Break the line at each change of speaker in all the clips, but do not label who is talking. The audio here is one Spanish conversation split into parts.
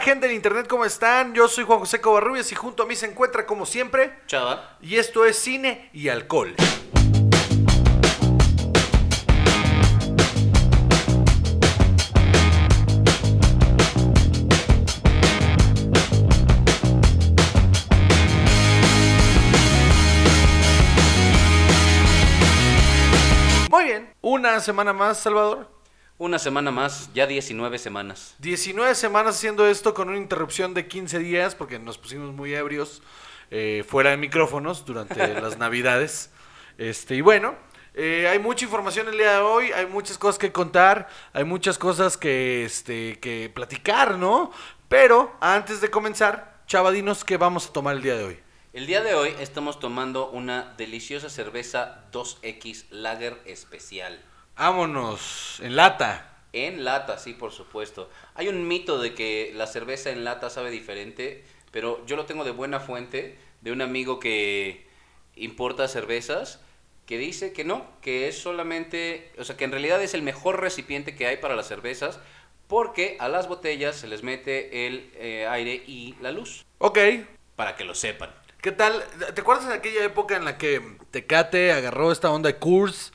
Hola gente del internet, ¿cómo están? Yo soy Juan José Covarrubias y junto a mí se encuentra como siempre.
Chava.
Y esto es cine y alcohol. Muy bien, una semana más, Salvador.
Una semana más, ya 19 semanas.
19 semanas haciendo esto con una interrupción de 15 días porque nos pusimos muy ebrios eh, fuera de micrófonos durante las navidades. Este, y bueno, eh, hay mucha información el día de hoy, hay muchas cosas que contar, hay muchas cosas que, este, que platicar, ¿no? Pero antes de comenzar, chavadinos, ¿qué vamos a tomar el día de hoy?
El día de hoy estamos tomando una deliciosa cerveza 2X Lager especial.
Vámonos, en lata.
En lata, sí, por supuesto. Hay un mito de que la cerveza en lata sabe diferente, pero yo lo tengo de buena fuente, de un amigo que importa cervezas, que dice que no, que es solamente, o sea, que en realidad es el mejor recipiente que hay para las cervezas, porque a las botellas se les mete el eh, aire y la luz,
Ok,
para que lo sepan.
¿Qué tal? ¿Te acuerdas de aquella época en la que Tecate agarró esta onda de Coors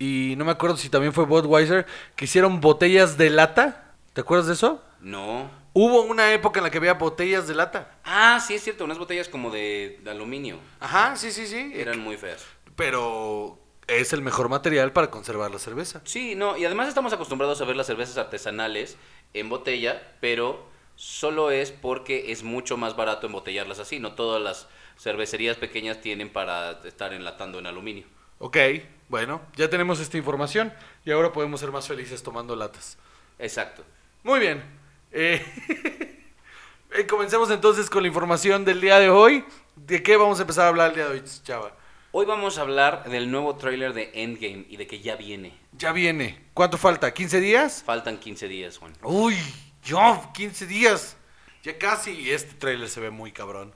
y no me acuerdo si también fue Budweiser que hicieron botellas de lata? ¿Te acuerdas de eso?
No.
Hubo una época en la que había botellas de lata.
Ah, sí es cierto, unas botellas como de, de aluminio.
Ajá, sí, sí, sí.
Eran muy feas.
Pero es el mejor material para conservar la cerveza.
Sí, no, y además estamos acostumbrados a ver las cervezas artesanales en botella, pero solo es porque es mucho más barato embotellarlas así. No todas las cervecerías pequeñas tienen para estar enlatando en aluminio.
Ok, bueno, ya tenemos esta información y ahora podemos ser más felices tomando latas.
Exacto.
Muy bien. Eh, eh, comencemos entonces con la información del día de hoy. ¿De qué vamos a empezar a hablar el día de hoy, chava?
Hoy vamos a hablar del nuevo tráiler de Endgame y de que ya viene.
Ya viene. ¿Cuánto falta? ¿15 días?
Faltan 15 días, Juan.
Uy, yo, 15 días. Ya casi. Y este trailer se ve muy cabrón.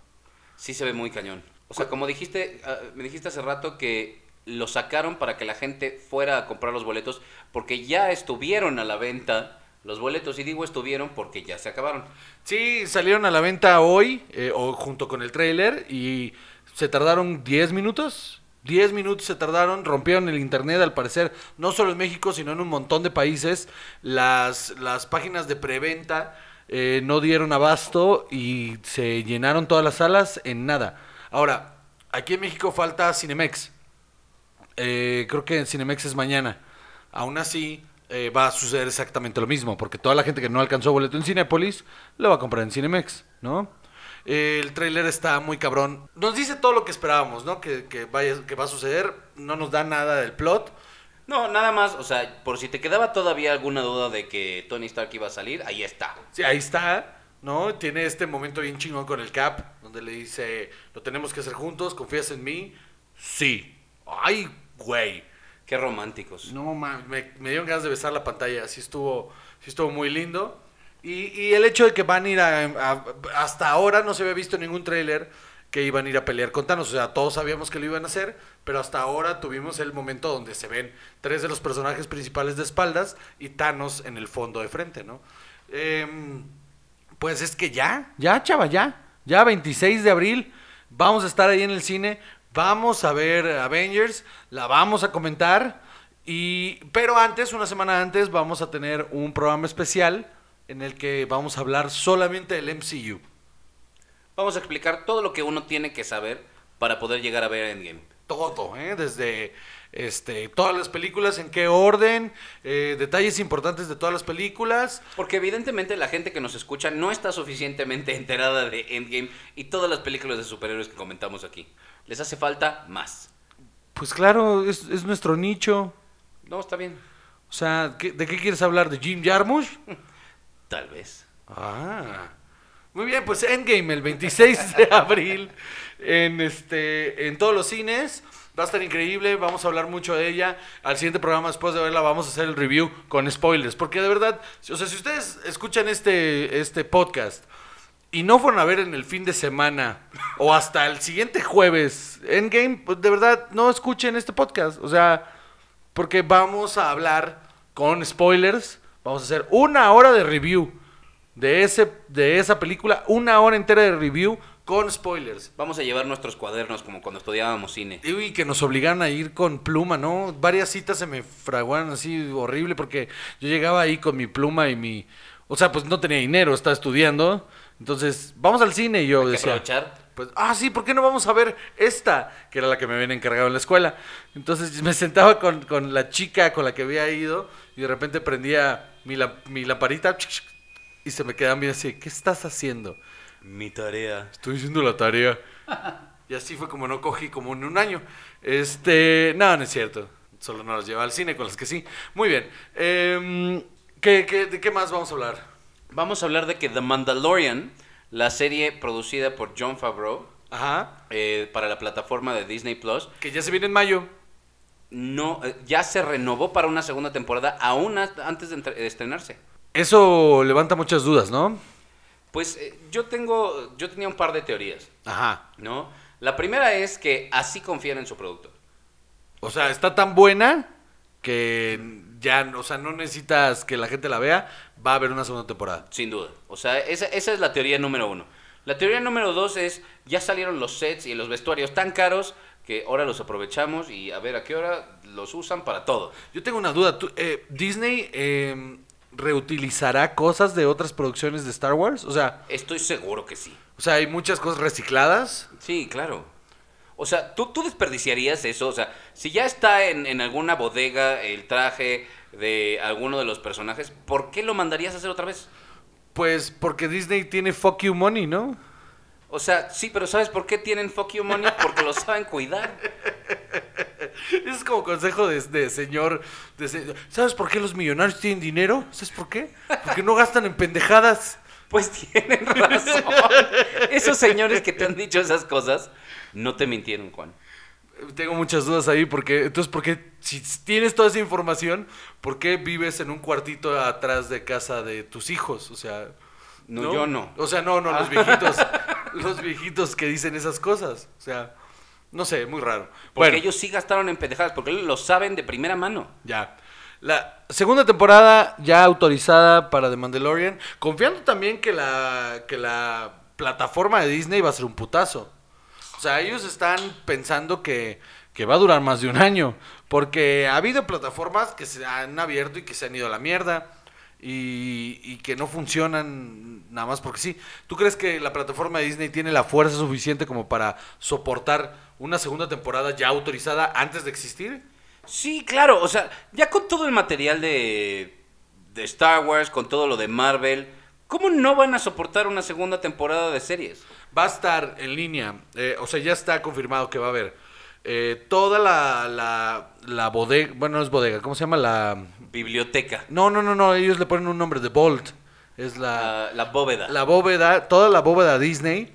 Sí se ve muy cañón. O sea, como dijiste, ah, me dijiste hace rato que lo sacaron para que la gente fuera a comprar los boletos porque ya estuvieron a la venta los boletos. Y digo estuvieron porque ya se acabaron.
Sí, salieron a la venta hoy, eh, o junto con el trailer, y se tardaron 10 minutos. 10 minutos se tardaron, rompieron el internet al parecer, no solo en México, sino en un montón de países. Las, las páginas de preventa eh, no dieron abasto y se llenaron todas las salas en nada. Ahora, aquí en México falta Cinemex. Eh, creo que en Cinemex es mañana. Aún así, eh, va a suceder exactamente lo mismo, porque toda la gente que no alcanzó boleto en Cinépolis lo va a comprar en Cinemex, ¿no? Eh, el tráiler está muy cabrón. Nos dice todo lo que esperábamos, ¿no? Que, que, vaya, que va a suceder. No nos da nada del plot.
No, nada más, o sea, por si te quedaba todavía alguna duda de que Tony Stark iba a salir, ahí está.
Sí, ahí está, ¿no? Tiene este momento bien chingón con el Cap, donde le dice, lo tenemos que hacer juntos, ¿confías en mí? Sí. Ay, güey.
Qué románticos.
No, man, me, me dieron ganas de besar la pantalla. Así estuvo, sí estuvo muy lindo. Y, y el hecho de que van a ir a, a- Hasta ahora no se había visto ningún tráiler que iban a ir a pelear con Thanos. O sea, todos sabíamos que lo iban a hacer, pero hasta ahora tuvimos el momento donde se ven tres de los personajes principales de espaldas y Thanos en el fondo de frente, ¿no? Em, pues es que ya, ya, chava, ya. Ya 26 de abril vamos a estar ahí en el cine. Vamos a ver Avengers, la vamos a comentar. Y, pero antes, una semana antes, vamos a tener un programa especial en el que vamos a hablar solamente del MCU.
Vamos a explicar todo lo que uno tiene que saber para poder llegar a ver Endgame.
Todo, ¿eh? desde este, todas las películas, en qué orden, eh, detalles importantes de todas las películas.
Porque evidentemente la gente que nos escucha no está suficientemente enterada de Endgame y todas las películas de superhéroes que comentamos aquí. Les hace falta más.
Pues claro, es, es nuestro nicho.
No, está bien.
O sea, ¿qué- ¿de qué quieres hablar? ¿De Jim Jarmusch?
Tal vez.
Ah. Muy bien, pues Endgame el 26 de abril en este en todos los cines. Va a estar increíble, vamos a hablar mucho de ella. Al siguiente programa después de verla vamos a hacer el review con spoilers, porque de verdad, o sea, si ustedes escuchan este este podcast y no fueron a ver en el fin de semana o hasta el siguiente jueves Endgame, pues de verdad no escuchen este podcast, o sea, porque vamos a hablar con spoilers, vamos a hacer una hora de review de, ese, de esa película, una hora entera de review con spoilers.
Vamos a llevar nuestros cuadernos como cuando estudiábamos cine.
Y que nos obligaron a ir con pluma, ¿no? Varias citas se me fraguaron así horrible porque yo llegaba ahí con mi pluma y mi... O sea, pues no tenía dinero, estaba estudiando. Entonces, vamos al cine y yo
Hay que
decía...
aprovechar.
Pues, ah, sí, ¿por qué no vamos a ver esta? Que era la que me habían encargado en la escuela. Entonces me sentaba con, con la chica con la que había ido y de repente prendía mi, la- mi lamparita y se me quedaban bien así, ¿qué estás haciendo?
Mi tarea.
Estoy haciendo la tarea. Y así fue como no cogí como en un año. Este, no, no es cierto. Solo no los lleva al cine con las que sí. Muy bien. Em, ¿qué, qué, de qué más vamos a hablar?
Vamos a hablar de que The Mandalorian, la serie producida por John Favreau
Ajá.
eh, para la plataforma de Disney Plus,
Que ya se viene en mayo.
no, eh, ya se renovó para una segunda temporada aún antes de estrenarse.
Eso levanta muchas dudas, ¿no?
Pues eh, yo tengo, yo tenía un par de teorías,
Ajá.
¿no? La primera es que así confían en su producto.
O sea, está tan buena que ya, o sea, no necesitas que la gente la vea. Va a haber una segunda temporada.
Sin duda. O sea, esa, esa es la teoría número uno. La teoría número dos es, ya salieron los sets y los vestuarios tan caros que ahora los aprovechamos y a ver a qué hora los usan para todo.
Yo tengo una duda. ¿Tú- eh, ¿Disney eh, reutilizará cosas de otras producciones de Star Wars? O sea,
Estoy seguro que sí.
o sea, hay muchas cosas recicladas.
Sí, claro. O sea, ¿tú, tú desperdiciarías eso. O sea, si ya está en, en alguna bodega el traje de alguno de los personajes, ¿por qué lo mandarías a hacer otra vez?
Pues porque Disney tiene fuck you money, ¿no?
O sea, sí, pero ¿sabes por qué tienen fuck you money? Porque lo saben cuidar.
Ese es como consejo de, de señor, de se- ¿Sabes por qué los millonarios tienen dinero? ¿Sabes por qué? Porque no gastan en pendejadas.
Pues tienen razón. Esos señores que te han dicho esas cosas no te mintieron, Juan.
Tengo muchas dudas ahí porque entonces por qué si tienes toda esa información, ¿por qué vives en un cuartito atrás de casa de tus hijos? O sea,
No, yo no.
O sea, no, no, los viejitos, los viejitos que dicen esas cosas, o sea, no sé, muy raro.
Porque
bueno,
ellos sí gastaron en pendejadas, porque ellos lo saben de primera mano.
ya. La segunda temporada ya autorizada para The Mandalorian, confiando también que la que la plataforma de Disney va a ser un putazo. O sea, ellos están pensando que, que va a durar más de un año. Porque ha habido plataformas que se han abierto y que se han ido a la mierda. Y, y que no funcionan nada más porque sí. ¿Tú crees que la plataforma de Disney tiene la fuerza suficiente como para soportar una segunda temporada ya autorizada antes de existir?
Sí, claro, o sea, ya con todo el material de, de Star Wars, con todo lo de Marvel, ¿cómo no van a soportar una segunda temporada de series?
Va a estar en línea, eh, o sea, ya está confirmado que va a haber eh, toda la, la, la bodega, bueno, no es bodega, ¿cómo se llama? La...
Biblioteca,
No, no, no, no, ellos le ponen un nombre, The Vault. Es la,
la, la bóveda.
la bóveda, toda la bóveda Disney,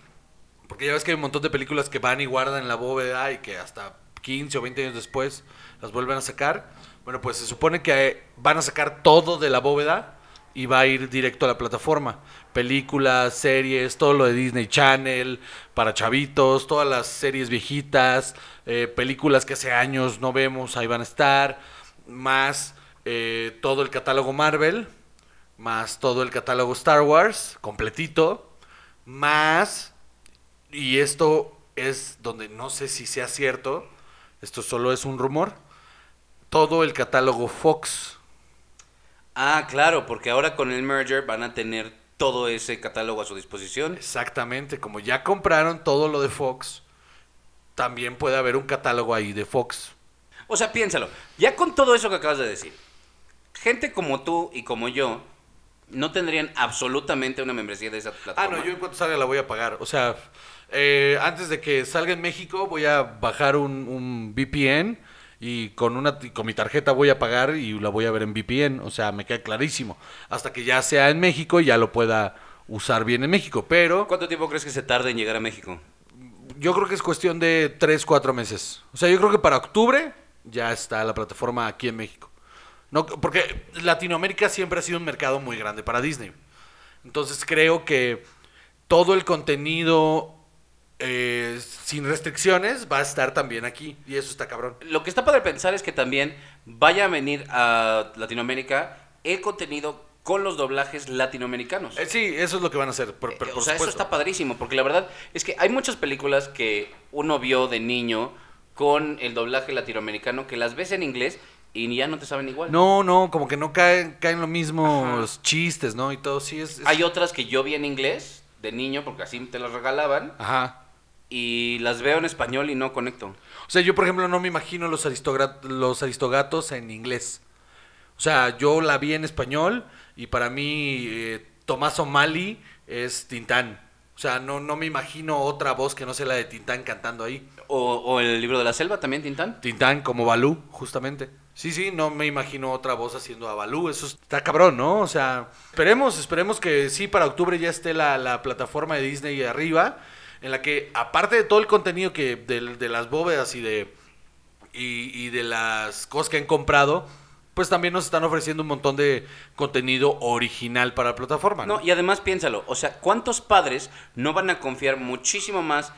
porque ya ves que hay un montón de películas que van y guardan la bóveda y que hasta 15 o 20 años después las vuelven a sacar. Bueno, pues se supone que eh, van a sacar todo de la bóveda y va a ir directo a la plataforma. Películas, series, todo lo de Disney Channel, para chavitos, todas las series viejitas, eh, películas que hace años no vemos, ahí van a estar, más eh, todo el catálogo Marvel, más todo el catálogo Star Wars, completito, más, y esto es donde no sé si sea cierto, esto solo es un rumor, todo el catálogo Fox.
Ah, claro, porque ahora con el merger van a tener todo ese catálogo a su disposición.
Exactamente, como ya compraron todo lo de Fox, también puede haber un catálogo ahí de Fox.
O sea, piénsalo, ya con todo eso que acabas de decir, gente como tú y como yo no tendrían absolutamente una membresía de esa
Ah,
plataforma.
no, yo en cuanto salga la voy a pagar. O sea, eh, antes de que salga en México voy a bajar un, un VPN y con una con mi tarjeta voy a pagar y la voy a ver en VPN. O sea, me queda clarísimo. Hasta que ya sea en México y ya lo pueda usar bien en México. Pero
¿Cuánto tiempo crees que se tarde en llegar a México?
yo creo que es cuestión de 3, 4 meses. O sea, yo creo que para octubre ya está la plataforma aquí en México. No, porque Latinoamérica siempre ha sido un mercado muy grande para Disney. Entonces creo que todo el contenido eh, sin restricciones va a estar también aquí. Y eso está cabrón.
Lo que está padre pensar es que también vaya a venir a Latinoamérica el contenido con los doblajes latinoamericanos.
Eh, sí, eso es lo que van a hacer. por- por-
Eh,
por
o sea, eso está padrísimo, porque la verdad es que hay muchas películas que uno vio de niño con el doblaje latinoamericano que las ves en inglés y ya no te saben igual.
No, no, como que no caen, caen los mismos chistes, ¿no? Y todo, sí es... es-
Hay otras que yo vi en inglés de niño porque así te las regalaban
Ajá.
y las veo en español y no conecto.
O sea, yo, por ejemplo, no me imagino los, los aristogatos en inglés. O sea, yo la vi en español y para mí eh, Tomás O'Malley es Tintán. O sea, no, no me imagino otra voz que no sea la de Tintán cantando ahí.
O, o el libro de la selva también, Tintán.
Tintán como Balú, justamente. Sí, sí, no me imagino otra voz haciendo a Balú. Eso está cabrón, ¿no? O sea, esperemos, esperemos que sí, para octubre ya esté la, la plataforma de Disney arriba, en la que, aparte de todo el contenido que de, de las bóvedas y de, y, y de las cosas que han comprado, pues también nos están ofreciendo un montón de contenido original para la plataforma. ¿no?
No, y además piénsalo, o sea, ¿cuántos padres no van a confiar muchísimo más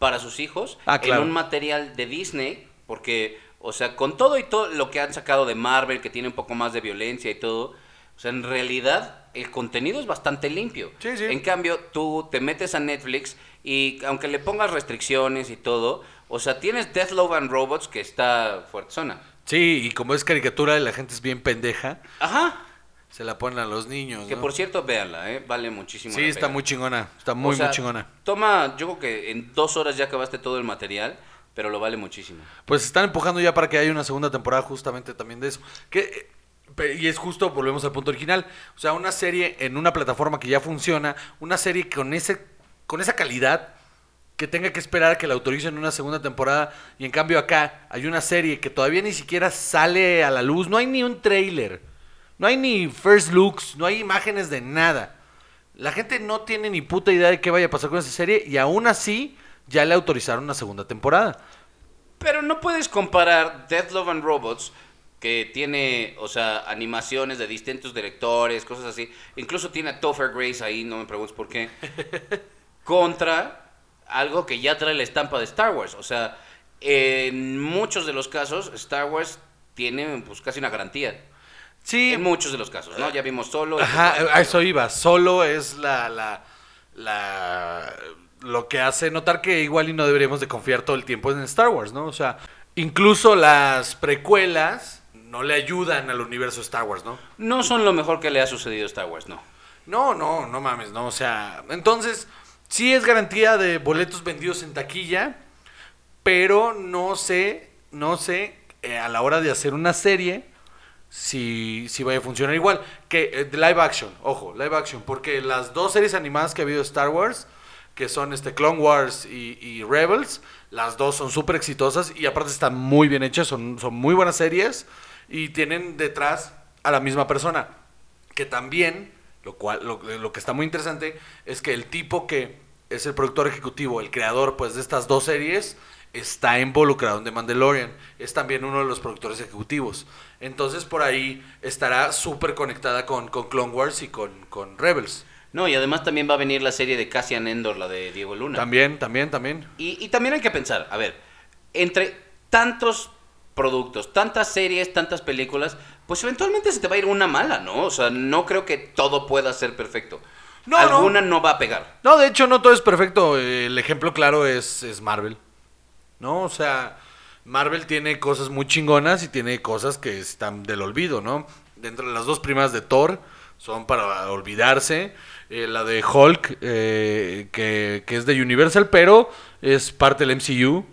para sus hijos
Ah, claro.
en un material de Disney? Porque, o sea, con todo y todo lo que han sacado de Marvel, que tiene un poco más de violencia y todo, o sea, en realidad el contenido es bastante limpio.
Sí, sí.
En cambio, tú te metes a Netflix y aunque le pongas restricciones y todo, o sea, tienes Death Love and Robots que está fuertezona.
Sí, y como es caricatura y la gente es bien pendeja,
Ajá.
se la ponen a los niños.
Que
¿no?
por cierto, véanla, ¿eh? Vale muchísimo
Sí,
la
está
pena.
muy chingona. Está muy,
O sea,
muy chingona.
Toma, yo creo que en dos horas ya acabaste todo el material, pero lo vale muchísimo.
Pues están empujando ya para que haya una segunda temporada justamente también de eso. Eh, y es justo, volvemos al punto original. O sea, una serie en una plataforma que ya funciona, una serie con ese, con esa calidad que tenga que esperar a que la autoricen una segunda temporada. Y en cambio acá hay una serie que todavía ni siquiera sale a la luz. No hay ni un trailer. No hay ni first looks. No hay imágenes de nada. La gente no tiene ni puta idea de qué vaya a pasar con esa serie. Y aún así ya le autorizaron una segunda temporada.
Pero no puedes comparar Death Love and Robots, que tiene, o sea, animaciones de distintos directores, cosas así. Incluso tiene a Topher Grace ahí, no me preguntes por qué. contra algo que ya trae la estampa de Star Wars. O sea, en muchos de los casos, Star Wars tiene pues casi una garantía.
Sí,
En muchos de los casos, ¿no? Ya vimos solo.
Ajá, a eso iba. Solo es la, la, la, lo que hace notar que igual y no deberíamos de confiar todo el tiempo en Star Wars, ¿no? O sea, incluso las precuelas no le ayudan al universo Star Wars, ¿no?
No son lo mejor que le ha sucedido a Star Wars, no.
No, no, no mames, no. O sea, entonces, sí es garantía de boletos vendidos en taquilla, pero no sé, no sé, eh, a la hora de hacer una serie, si, si vaya a funcionar igual. Que eh, live action, ojo, live action, porque las dos series animadas que ha habido de Star Wars, que son este Clone Wars y, y Rebels, las dos son súper exitosas y aparte están muy bien hechas, son, son muy buenas series y tienen detrás a la misma persona. Que también, lo, cual, lo, lo que está muy interesante es que el tipo que es el productor ejecutivo, el creador pues de estas dos series, está involucrado en The Mandalorian. Es también uno de los productores ejecutivos. Entonces por ahí estará súper conectada con, con Clone Wars y con, con Rebels.
No, y además también va a venir la serie de Cassian Endor, la de Diego Luna.
También, también, también.
Y, y también hay que pensar, a ver, entre tantos productos, tantas series, tantas películas, pues eventualmente se te va a ir una mala, ¿no? O sea, no creo que todo pueda ser perfecto.
No,
Alguna no. va a pegar.
No, de hecho no todo es perfecto. El ejemplo claro es, es Marvel. ¿No? O sea, Marvel tiene cosas muy chingonas y tiene cosas que están del olvido, ¿no? Dentro de las dos primas de Thor son para olvidarse. Eh, la de Hulk, eh, que, que es de Universal, pero es parte del MCU.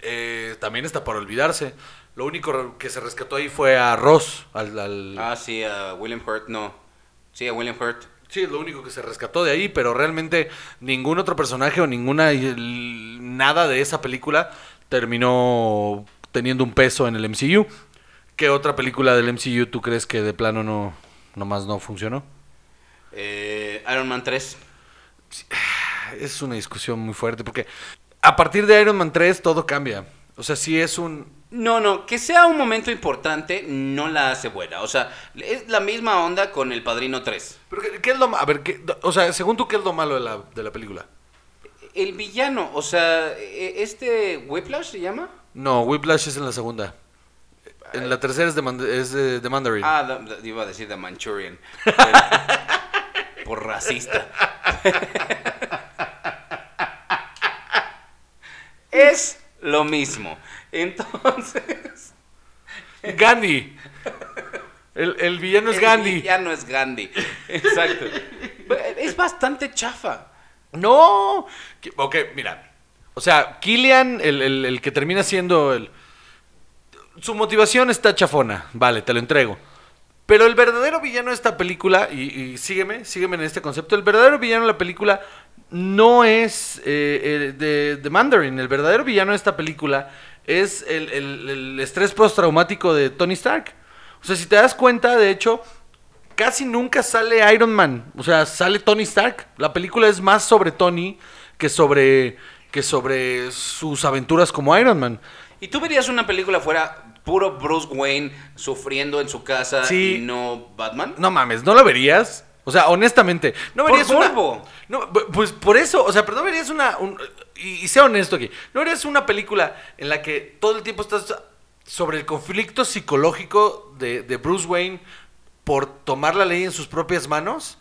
eh, también está para olvidarse. Lo único que se rescató ahí fue a Ross, al, al-
Ah, sí, a William Hurt, no. Sí, a William Hurt.
Sí, es lo único que se rescató de ahí, pero realmente ningún otro personaje o ninguna nada de esa película terminó teniendo un peso en el MCU. ¿Qué otra película del MCU tú crees que de plano no nomás no funcionó?
Eh, Iron Man 3.
Es una discusión muy fuerte porque a partir de Iron Man 3 todo cambia. O sea, sí es un
No, no, que sea un momento importante no la hace buena. O sea, es la misma onda con El Padrino 3.
pero ¿qué, qué es lo ma- a ver, ¿qué- o sea, según tú qué es lo malo de la, de la película?
El villano, o sea, e- este Whiplash se llama.
No, Whiplash es en la segunda. En la tercera es de, es de, de Mandarin.
Ah, iba a decir The Manchurian. Por racista. es lo mismo. Entonces.
Gandhi. El, el villano es
el
Gandhi.
villano es Gandhi. Exacto. Es bastante chafa.
No. Ok, mira. O sea, Killian, el, el- el que termina siendo el... Su motivación está chafona. Vale, te lo entrego. Pero el verdadero villano de esta película, y, sígueme, sígueme en este concepto, el verdadero villano de la película no es eh, el de, Mandarin. El verdadero villano de esta película es el, el- el estrés postraumático de Tony Stark. O sea, si te das cuenta, de hecho, casi nunca sale Iron Man. O sea, sale Tony Stark. La película es más sobre Tony que sobre, que sobre sus aventuras como Iron Man.
¿Y tú verías una película fuera puro Bruce Wayne sufriendo en su casa
Sí.
y no Batman?
No mames, ¿no lo verías? O sea, honestamente, no
Por
verías una...
morbo.
No, pues por eso, o sea, pero no verías una... un- y, y sea honesto aquí, no verías una película en la que todo el tiempo estás sobre el conflicto psicológico de, de Bruce Wayne por tomar la ley en sus propias manos.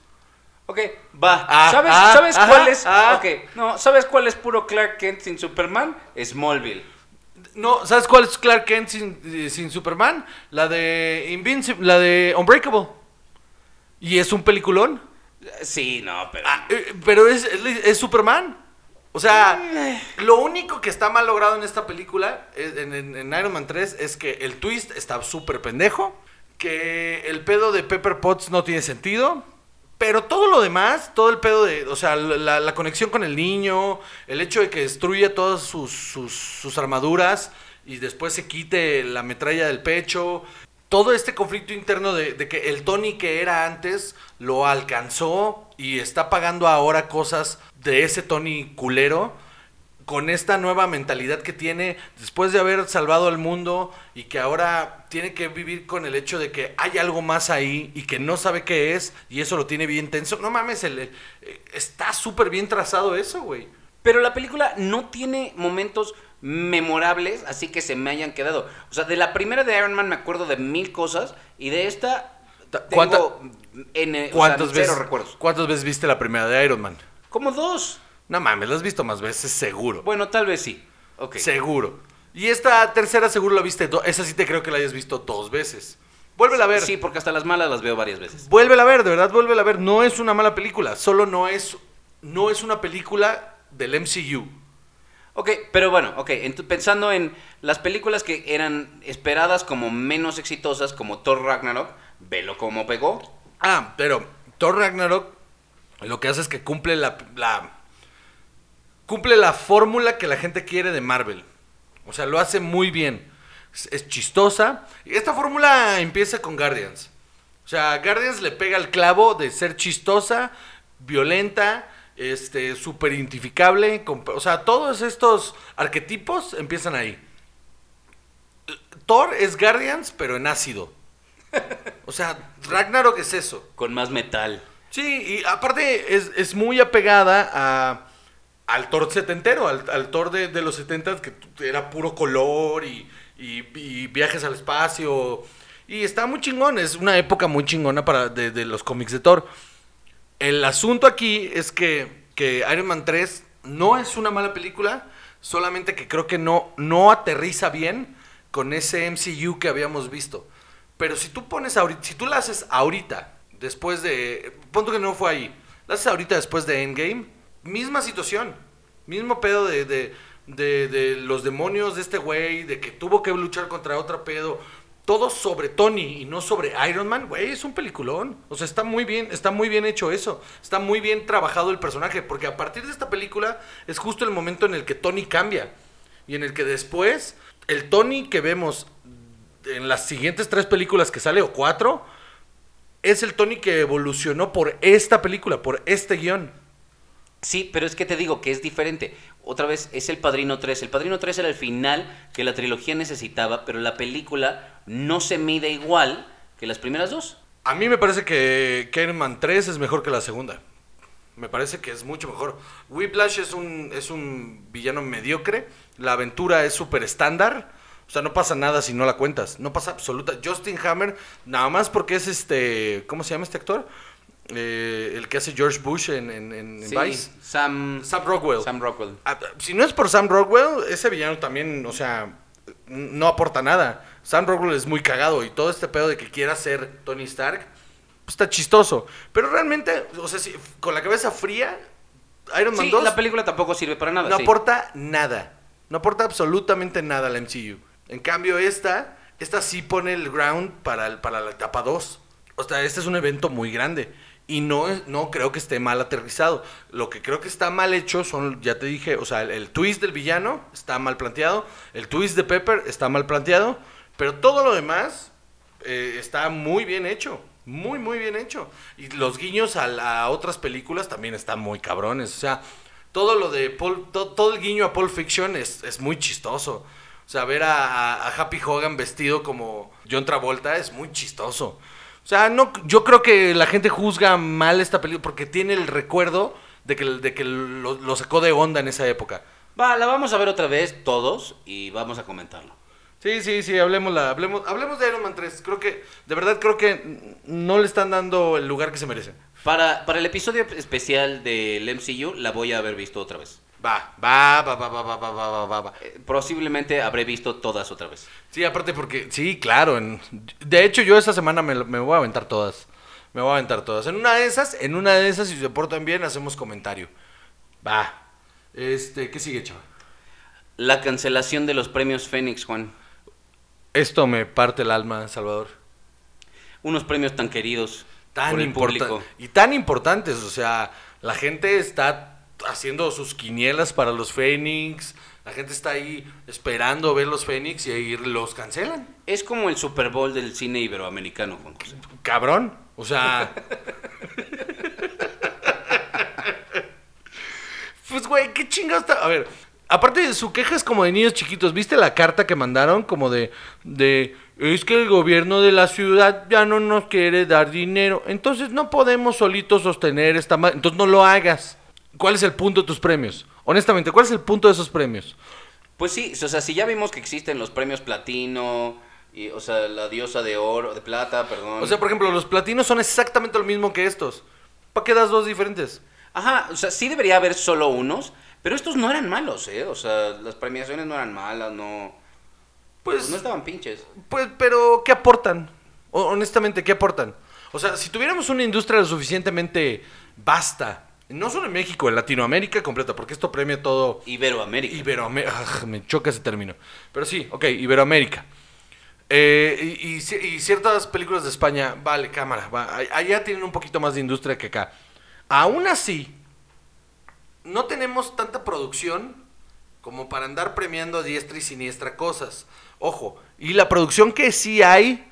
Ok, va.
Ah,
¿Sabes,
ah,
¿sabes cuál es?
ah.
Ok, no, ¿sabes cuál es puro Clark Kent sin Superman? Smallville.
No, ¿sabes cuál es Clark Kent sin, sin Superman? La de Invincible, la de Unbreakable. Y es un peliculón.
Sí, no, pero.
Ah, eh, pero es, es, Superman. O sea, lo único que está mal logrado en esta película, eh, en, en- en Iron Man 3, es que el twist está súper pendejo. Que el pedo de Pepper Potts no tiene sentido. Pero todo lo demás, todo el pedo de, o sea, la, conexión con el niño, el hecho de que destruya todas sus, sus, armaduras y después se quite la metralla del pecho, todo este conflicto interno de que el Tony que era antes lo alcanzó y está pagando ahora cosas de ese Tony culero con esta nueva mentalidad que tiene después de haber salvado al mundo y que ahora tiene que vivir con el hecho de que hay algo más ahí y que no sabe qué es y eso lo tiene bien tenso. No mames, el- está súper bien trazado eso, güey.
Pero la película no tiene momentos memorables, así que se me hayan quedado. O sea, de la primera de Iron Man me acuerdo de mil cosas y de esta
Ta-
tengo N, o sea,
¿Cuántas,
cero
veces,
recuerdos.
¿Cuántas veces viste la primera de Iron Man?
Como dos.
No mames, la has visto más veces, seguro.
Bueno, tal vez sí. Ok.
Seguro. Y esta tercera seguro la viste, esa sí te creo que la hayas visto dos veces. Vuélvela a ver.
Sí, porque hasta las malas las veo varias veces.
Vuélvela a ver, de verdad, vuélvela a ver. No es una mala película, solo no es, no es una película del MCU.
Ok, pero bueno, ok, pensando en las películas que eran esperadas como menos exitosas, como Thor Ragnarok, velo como pegó.
Ah, pero Thor Ragnarok lo que hace es que cumple la, la cumple la fórmula que la gente quiere de Marvel. O sea, lo hace muy bien. Es, es chistosa. Y esta fórmula empieza con Guardians. O sea, Guardians le pega el clavo de ser chistosa, violenta, este, súper identificable. o sea, todos estos arquetipos empiezan ahí. Thor es Guardians, pero en ácido. O sea, Ragnarok es eso.
Con más metal.
Sí, y aparte es, es muy apegada a, al Thor setentero, al, al Thor de, de los setentas que era puro color y, y- viajes al espacio. Y está muy chingón, es una época muy chingona para, de, de los cómics de Thor. El asunto aquí es que, que Iron Man 3 no es una mala película, solamente que creo que no, no aterriza bien con ese MCU que habíamos visto. Pero si tú pones ahorita, si tú la haces ahorita, después de, punto que no fue ahí, la haces ahorita después de Endgame, misma situación, mismo pedo de, de, de, los demonios de este güey, de que tuvo que luchar contra otro pedo, todo sobre Tony y no sobre Iron Man, güey, es un peliculón. O sea, está muy bien, está muy bien hecho eso. Está muy bien trabajado el personaje, porque a partir de esta película es justo el momento en el que Tony cambia y en el que después el Tony que vemos en las siguientes tres películas que sale o cuatro es el Tony que evolucionó por esta película, por este guion.
Sí, pero es que te digo que es diferente. Otra vez, es el Padrino 3. El Padrino 3 era el final que la trilogía necesitaba, pero la película no se mide igual que las primeras dos.
A mí me parece que, que Iron Man 3 es mejor que la segunda. Me parece que es mucho mejor. Whiplash es un, es un villano mediocre. La aventura es súper estándar. O sea, no pasa nada si no la cuentas. No pasa absoluta. Justin Hammer, nada más porque es este. ¿Cómo se llama este actor? Eh, el que hace George Bush en, en, en- en
Sí,
Vice.
Sam,
Sam Rockwell.
Sam Rockwell.
Ah, Si no es por Sam Rockwell, ese villano también, o sea, no aporta nada. Sam Rockwell es muy cagado y todo este pedo de que quiera ser Tony Stark, pues está chistoso. Pero realmente, o sea, si, con la cabeza fría, Iron Man
Sí,
2
la película tampoco sirve para nada.
no
sí.
aporta nada. No aporta absolutamente nada al MCU. En cambio, esta, esta sí pone el ground para, el- para la etapa 2. O sea, este es un evento muy grande. Y no, no creo que esté mal aterrizado. Lo que creo que está mal hecho son, ya te dije, o sea, el, twist del villano está mal planteado. El twist de Pepper está mal planteado. Pero todo lo demás eh, está muy bien hecho. Muy, muy bien hecho. Y los guiños a, otras películas también están muy cabrones. O sea, todo lo de todo el guiño a Pulp Fiction es, muy chistoso. O sea, ver a- a Happy Hogan vestido como John Travolta es muy chistoso. O sea, no, yo creo que la gente juzga mal esta película porque tiene el recuerdo de que, de que lo, lo sacó de onda en esa época.
Va, la vamos a ver otra vez todos y vamos a comentarlo.
Sí, sí, sí, hablemos, hablemos, hablemos de Iron Man 3. Creo que, de verdad, creo que no le están dando el lugar que se merece.
Para, para el episodio especial del MCU la voy a haber visto otra vez.
Va, va, va, va, va, va, va, va, va, va.
Eh, posiblemente habré visto todas otra vez.
Sí, aparte porque, sí, claro. en- de hecho, yo esta semana me, lo- me voy a aventar todas. Me voy a aventar todas. En una de esas, en una de esas, si se portan bien, hacemos comentario. Va. Este, ¿qué sigue, chaval?
La cancelación de los premios Fénix, Juan.
Esto me parte el alma, Salvador.
Unos premios tan queridos
Tan
por el
importantes.
público.
Y tan importantes, o sea, la gente está haciendo sus quinielas para los Fénix. La gente está ahí esperando ver los Fénix y ahí los cancelan.
Es como el Super Bowl del cine iberoamericano, Juan José.
Cabrón. O sea. pues, güey, qué chingados está. A ver, aparte de su queja es como de niños chiquitos. ¿Viste la carta que mandaron? Como de. de es que el gobierno de la ciudad ya no nos quiere dar dinero. Entonces no podemos solitos sostener esta. Entonces no lo hagas. ¿Cuál es el punto de tus premios? Honestamente, ¿cuál es el punto de esos premios?
Pues sí, o sea, si ya vimos que existen los premios platino, y, o sea, la diosa de oro, de plata, perdón.
O sea, por ejemplo, los platinos son exactamente lo mismo que estos. ¿Para qué das dos diferentes?
Ajá, o sea, sí debería haber solo unos, pero estos no eran malos, ¿eh? O sea, las premiaciones no eran malas, no...
Pues-
no estaban pinches.
Pues, pero, ¿qué aportan? O- honestamente, ¿qué aportan? O sea, si tuviéramos una industria lo suficientemente vasta, no solo en México, en Latinoamérica completa, porque esto premia todo
Iberoamérica.
Iberoamérica. Me choca ese término. Pero sí, ok, Iberoamérica. Eh, y, y ci- y ciertas películas de España, vale, cámara, va, allá tienen un poquito más de industria que acá. Aún así, no tenemos tanta producción como para andar premiando a diestra y siniestra cosas. Ojo, y la producción que sí hay,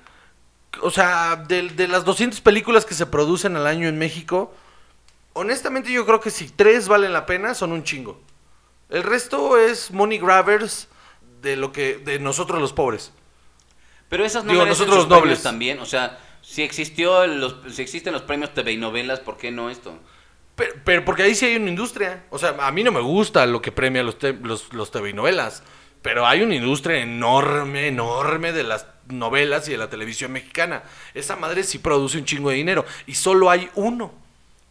o sea, de, de las 200 películas que se producen al año en México, honestamente yo creo que si tres valen la pena, son un chingo. El resto es money grabbers de lo que de nosotros los pobres.
Pero esas no
Digo,
merecen
nosotros
sus
los
premios
nobles.
también, o sea, si existió los, si existen los premios TV y novelas, ¿por qué no esto?
Pero, pero porque ahí sí hay una industria. O sea, a mí no me gusta lo que premia los, te- los, los TV novelas. Pero hay una industria enorme, enorme de las novelas y de la televisión mexicana. Esa madre sí produce un chingo de dinero. Y solo hay uno.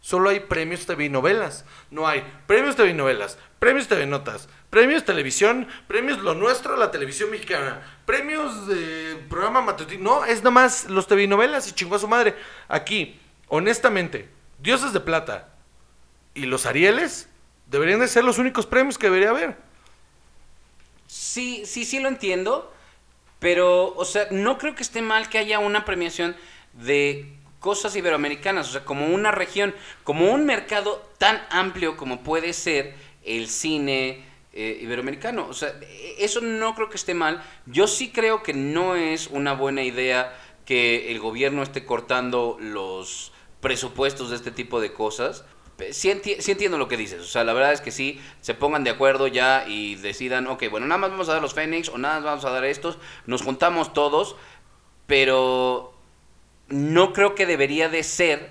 Solo hay premios TV novelas. No hay premios TV novelas, premios TV notas, premios televisión, premios lo nuestro, la televisión mexicana, premios de programa matutino. No, es nomás los TV novelas y chingó su madre. Aquí, honestamente, Dioses de Plata y los Arieles deberían de ser los únicos premios que debería haber.
Sí, sí, sí lo entiendo, pero, o sea, no creo que esté mal que haya una premiación de cosas iberoamericanas, o sea, como una región, como un mercado tan amplio como puede ser el cine eh, iberoamericano. O sea, eso no creo que esté mal. Yo sí creo que no es una buena idea que el gobierno esté cortando los presupuestos de este tipo de cosas. Pe- Sí, enti- sí entiendo lo que dices, o sea, la verdad es que sí, se pongan de acuerdo ya y decidan, ok, bueno, nada más vamos a dar los Fénix o nada más vamos a dar estos, nos juntamos todos, pero no creo que debería de ser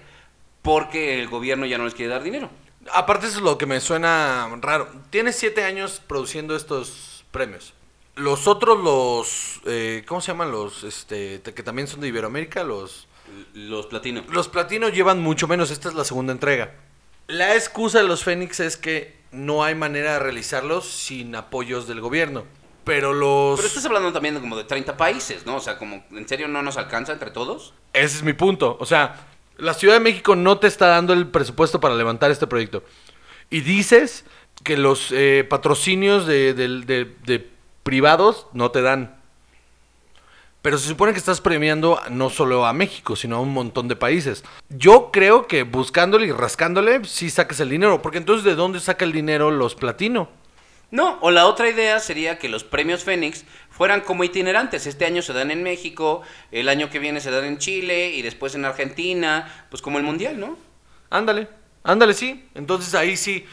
porque el gobierno ya no les quiere dar dinero.
Aparte eso es lo que me suena raro. Tienes siete años produciendo estos premios. Los otros, los. eh, ¿Cómo se llaman los? Este, que también son de Iberoamérica, los.
Los platino.
Los platinos llevan mucho menos. Esta es la segunda entrega. La excusa de los Fénix es que no hay manera de realizarlos sin apoyos del gobierno. Pero los.
Pero estás hablando también de como de 30 países, ¿no? O sea, como, ¿en serio no nos alcanza entre todos?
Ese es mi punto. O sea, la Ciudad de México no te está dando el presupuesto para levantar este proyecto. Y dices que los eh, patrocinios de, de- de privados no te dan. Pero se supone que estás premiando no solo a México, sino a un montón de países. Yo creo que buscándole y rascándole, sí sacas el dinero. Porque entonces, ¿de dónde saca el dinero los platino?
No, o la otra idea sería que los premios Fénix fueran como itinerantes. Este año se dan en México, el año que viene se dan en Chile y después en Argentina, pues como el Mundial, ¿no?
Ándale, ándale, sí. Entonces ahí sí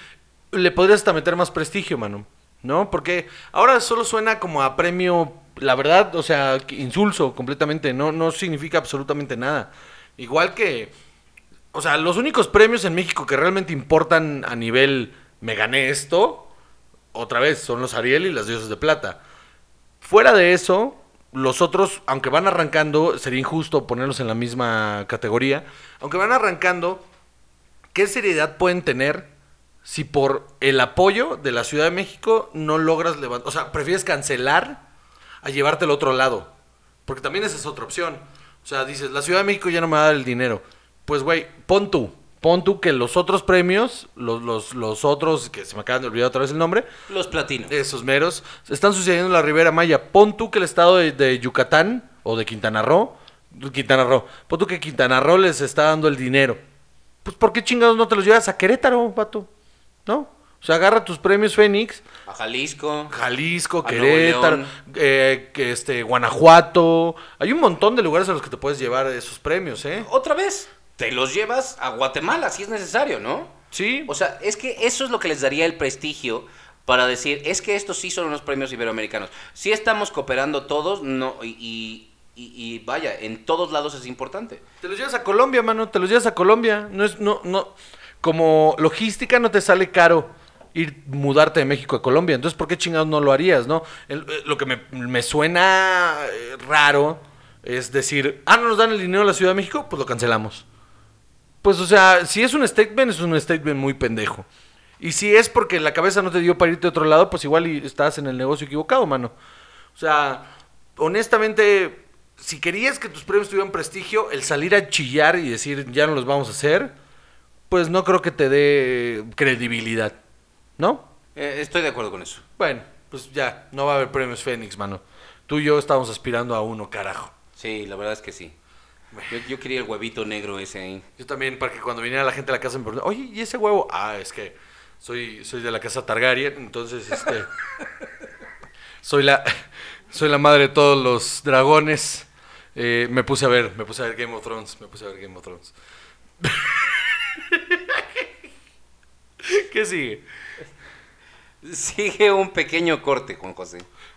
le podrías hasta meter más prestigio, mano. ¿No? Porque ahora solo suena como a premio, la verdad, o sea, insulso completamente. No, no significa absolutamente nada. Igual que, o sea, los únicos premios en México que realmente importan a nivel me gané esto, otra vez, son los Ariel y las Diosas de Plata. Fuera de eso, los otros, aunque van arrancando, sería injusto ponerlos en la misma categoría, aunque van arrancando, ¿qué seriedad pueden tener si por el apoyo de la Ciudad de México no logras levantar, o sea, prefieres cancelar a llevarte al otro lado? Porque también esa es otra opción. O sea, dices, la Ciudad de México ya no me va a dar el dinero. Pues, güey, pon tú. Pon tú que los otros premios, los, los, los otros, que se me acaban de olvidar otra vez el nombre,
Los platinos.
esos meros, están sucediendo en la Ribera Maya. Pon tú que el estado de, de Yucatán o de Quintana Roo, Quintana Roo, pon tú que Quintana Roo les está dando el dinero. Pues, ¿por qué chingados no te los llevas a Querétaro, vato? ¿No? O sea, agarra tus premios Fénix,
A Jalisco.
Jalisco,
A
Querétaro, eh, este, Guanajuato. Hay un montón de lugares a los que te puedes llevar esos premios, ¿eh?
Otra vez, te los llevas a Guatemala si es necesario, ¿no?
Sí.
O sea, es que eso es lo que les daría el prestigio para decir, es que estos sí son unos premios iberoamericanos. Sí estamos cooperando todos, no, y, y- y- y vaya, en todos lados es importante.
Te los llevas a Colombia, mano, te los llevas a Colombia. No es, no, no. Como logística no te sale caro ir mudarte de México a Colombia. Entonces, ¿por qué chingados no lo harías, no? El- eh, lo que me, me suena eh, raro es decir, ah, no nos dan el dinero a la Ciudad de México, pues lo cancelamos. Pues, o sea, si es un statement, es un statement muy pendejo. Y si es porque la cabeza no te dio para irte a otro lado, pues igual estás en el negocio equivocado, mano. O sea, honestamente, si querías que tus premios tuvieran prestigio, el salir a chillar y decir ya no los vamos a hacer, pues no creo que te dé credibilidad, ¿no?
Eh, estoy de acuerdo con eso.
Bueno, pues ya, no va a haber premios Fénix, mano. Tú y yo estamos aspirando a uno, carajo.
Sí, la verdad es que sí. Yo, yo quería el huevito negro ese ahí.
Yo también, para que cuando viniera la gente a la casa me preguntara, oye, ¿y ese huevo? Ah, es que soy, soy de la casa Targaryen, entonces, este... soy la... Soy la madre de todos los dragones. Eh, me puse a ver, me puse a ver Game of Thrones, me puse a ver Game of Thrones. ¿Qué sigue?
Sigue un pequeño corte, Juan José.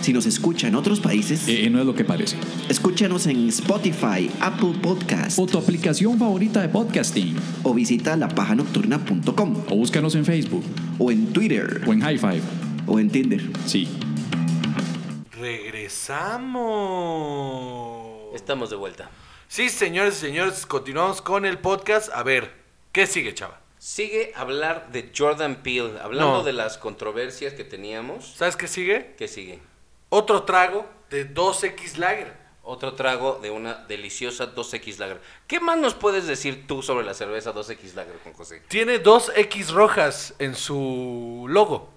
Si nos escucha en otros países,
Eh, no es lo que parece.
escúchanos en Spotify, Apple Podcast
O tu aplicación favorita de podcasting.
o visita lapajanocturna.com
O búscanos en Facebook.
o en Twitter
O en High Five.
o en Tinder.
Sí.
Regresamos.
Estamos de vuelta.
Sí, señores y señores, continuamos con el podcast. A ver, ¿qué sigue, chava?
Sigue hablar de Jordan Peele, hablando
No.
de las controversias que teníamos.
¿Sabes qué sigue?
¿Qué sigue?
Otro trago de 2X Lager.
Otro trago de una deliciosa 2X Lager. ¿Qué más nos puedes decir tú sobre la cerveza 2X Lager, Juan José?
Tiene dos X rojas en su logo.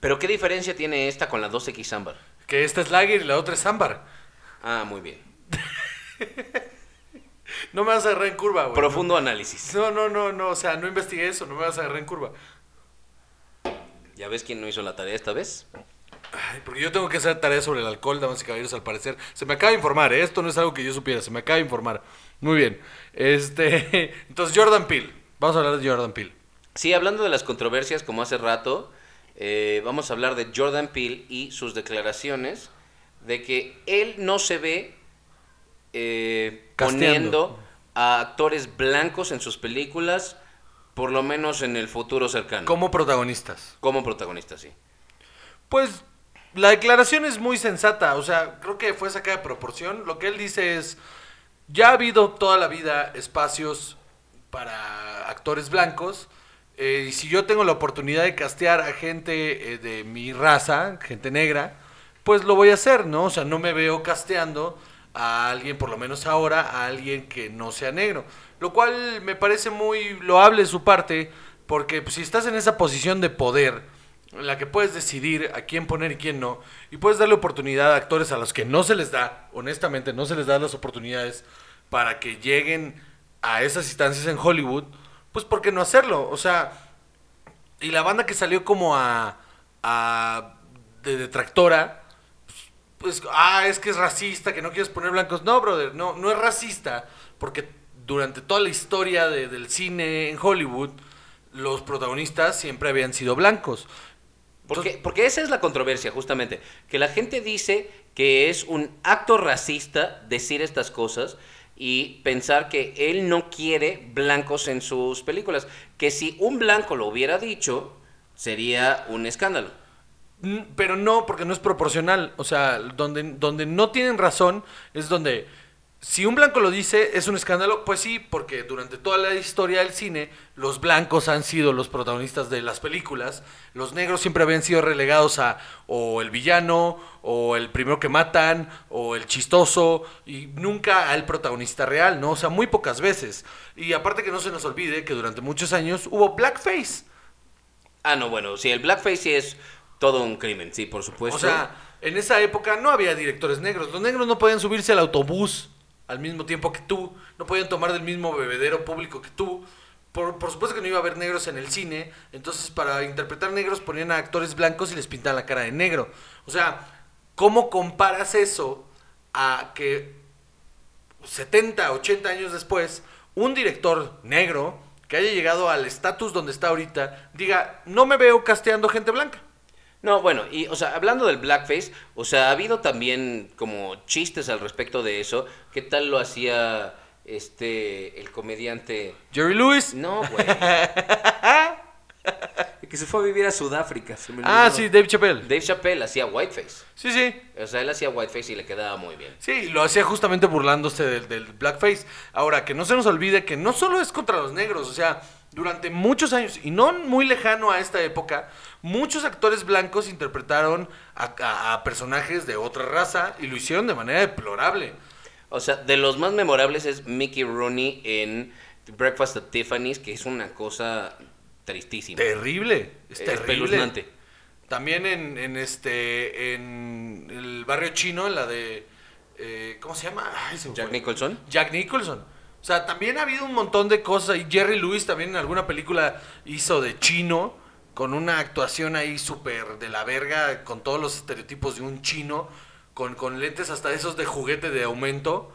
Pero ¿qué diferencia tiene esta con la 2X Ámbar?
Que esta es Lager y la otra es ámbar.
Ah, muy bien.
No me vas a agarrar en curva, güey.
Profundo análisis.
No, no, no, no. O sea, no investigué eso. No me vas a agarrar en curva.
¿Ya ves quién no hizo la tarea esta vez?
Ay, porque yo tengo que hacer tareas sobre el alcohol, damas y caballeros, al parecer. Se me acaba de informar, ¿eh? Esto no es algo que yo supiera. Se me acaba de informar. Muy bien. Este. Entonces, Jordan Peele. Vamos a hablar de Jordan Peele.
Sí, hablando de las controversias, como hace rato, eh, vamos a hablar de Jordan Peele y sus declaraciones de que él no se ve eh, poniendo a actores blancos en sus películas, por lo menos en el futuro cercano.
Como protagonistas.
Como protagonista, sí.
Pues la declaración es muy sensata, o sea, creo que fue sacada de proporción. Lo que él dice es, ya ha habido toda la vida espacios para actores blancos, eh, y si yo tengo la oportunidad de castear a gente eh, de mi raza, gente negra, pues lo voy a hacer, ¿no? O sea, no me veo casteando a alguien, por lo menos ahora, a alguien que no sea negro. Lo cual me parece muy loable de su parte, porque pues, si estás en esa posición de poder, en la que puedes decidir a quién poner y quién no, y puedes darle oportunidad a actores a los que no se les da, honestamente, no se les da las oportunidades para que lleguen a esas instancias en Hollywood, pues ¿por qué no hacerlo? O sea, y la banda que salió como a, a de detractora, pues, ah, es que es racista, que no quieres poner blancos. No, brother, no, no es racista, porque durante toda la historia de- del cine en Hollywood, los protagonistas siempre habían sido blancos.
Porque, porque esa es la controversia, justamente. Que la gente dice que es un acto racista decir estas cosas y pensar que él no quiere blancos en sus películas. Que si un blanco lo hubiera dicho, sería un escándalo.
Pero no, porque no es proporcional. O sea, donde, donde no tienen razón es donde, si un blanco lo dice, es un escándalo. Pues sí, porque durante toda la historia del cine, los blancos han sido los protagonistas de las películas. Los negros siempre habían sido relegados a o el villano, o el primero que matan, o el chistoso, y nunca al protagonista real, ¿no? O sea, muy pocas veces. Y aparte que no se nos olvide que durante muchos años hubo blackface.
Ah, no, bueno, sí, el blackface sí es todo un crimen, sí, por supuesto.
O sea, en esa época no había directores negros. Los negros no podían subirse al autobús al mismo tiempo que tú. No podían tomar del mismo bebedero público que tú. Por, por supuesto que no iba a haber negros en el cine. Entonces, para interpretar negros ponían a actores blancos y les pintaban la cara de negro. O sea, ¿cómo comparas eso a que 70, 80 años después, un director negro que haya llegado al estatus donde está ahorita, diga, no me veo casteando gente blanca?
No, bueno, y, o sea, hablando del blackface, o sea, ha habido también como chistes al respecto de eso. ¿Qué tal lo hacía este, el comediante?
Jerry Lewis.
No, güey.
Que se fue a vivir a Sudáfrica. se me
Ah, sí, Dave Chappelle.
Dave Chappelle hacía whiteface.
Sí, sí.
O sea, él hacía whiteface y le quedaba muy bien.
Sí, lo hacía justamente burlándose del, del blackface. Ahora, que no se nos olvide que no solo es contra los negros, o sea, durante muchos años, y no muy lejano a esta época, muchos actores blancos interpretaron a, a- a personajes de otra raza y lo hicieron de manera deplorable.
O sea, de los más memorables es Mickey Rooney en Breakfast at Tiffany's, que es una cosa tristísima.
Terrible, es, terrible. También en, en este, en el barrio chino, en la de, eh, ¿cómo se llama? Ay,
Jack
fue.
Nicholson.
Jack Nicholson. O sea, también ha habido un montón de cosas. Y Jerry Lewis también en alguna película hizo de chino, con una actuación ahí súper de la verga, con todos los estereotipos de un chino, con, con lentes hasta esos de juguete de aumento.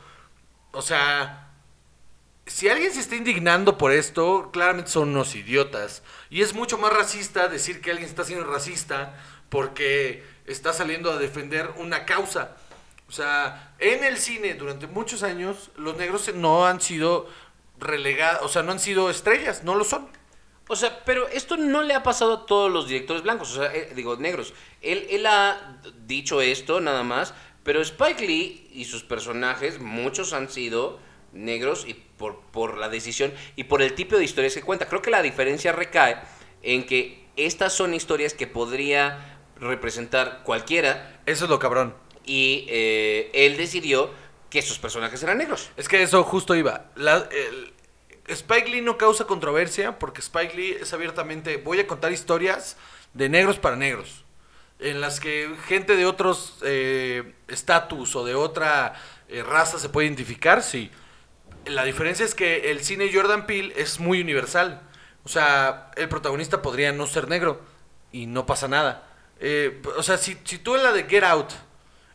O sea, si alguien se está indignando por esto, claramente son unos idiotas. Y es mucho más racista decir que alguien está siendo racista porque está saliendo a defender una causa. O sea, en el cine durante muchos años los negros no han sido relegados, o sea, no han sido estrellas, no lo son.
O sea, pero esto no le ha pasado a todos los directores blancos, o sea, eh, digo, negros. Él, él ha dicho esto nada más, pero Spike Lee y sus personajes, muchos han sido negros y por, por la decisión y por el tipo de historias que cuenta. Creo que la diferencia recae en que estas son historias que podría representar cualquiera
Eso es lo cabrón.
Y eh, él decidió que sus personajes eran negros.
Es que eso justo iba. Spike Lee no causa controversia porque Spike Lee es abiertamente, voy a contar historias de negros para negros. En las que gente de otros eh, estatus o de otra eh, raza se puede identificar, sí. La diferencia es que el cine Jordan Peele es muy universal. O sea, el protagonista podría no ser negro y no pasa nada. O sea, si, si tú en la de Get Out,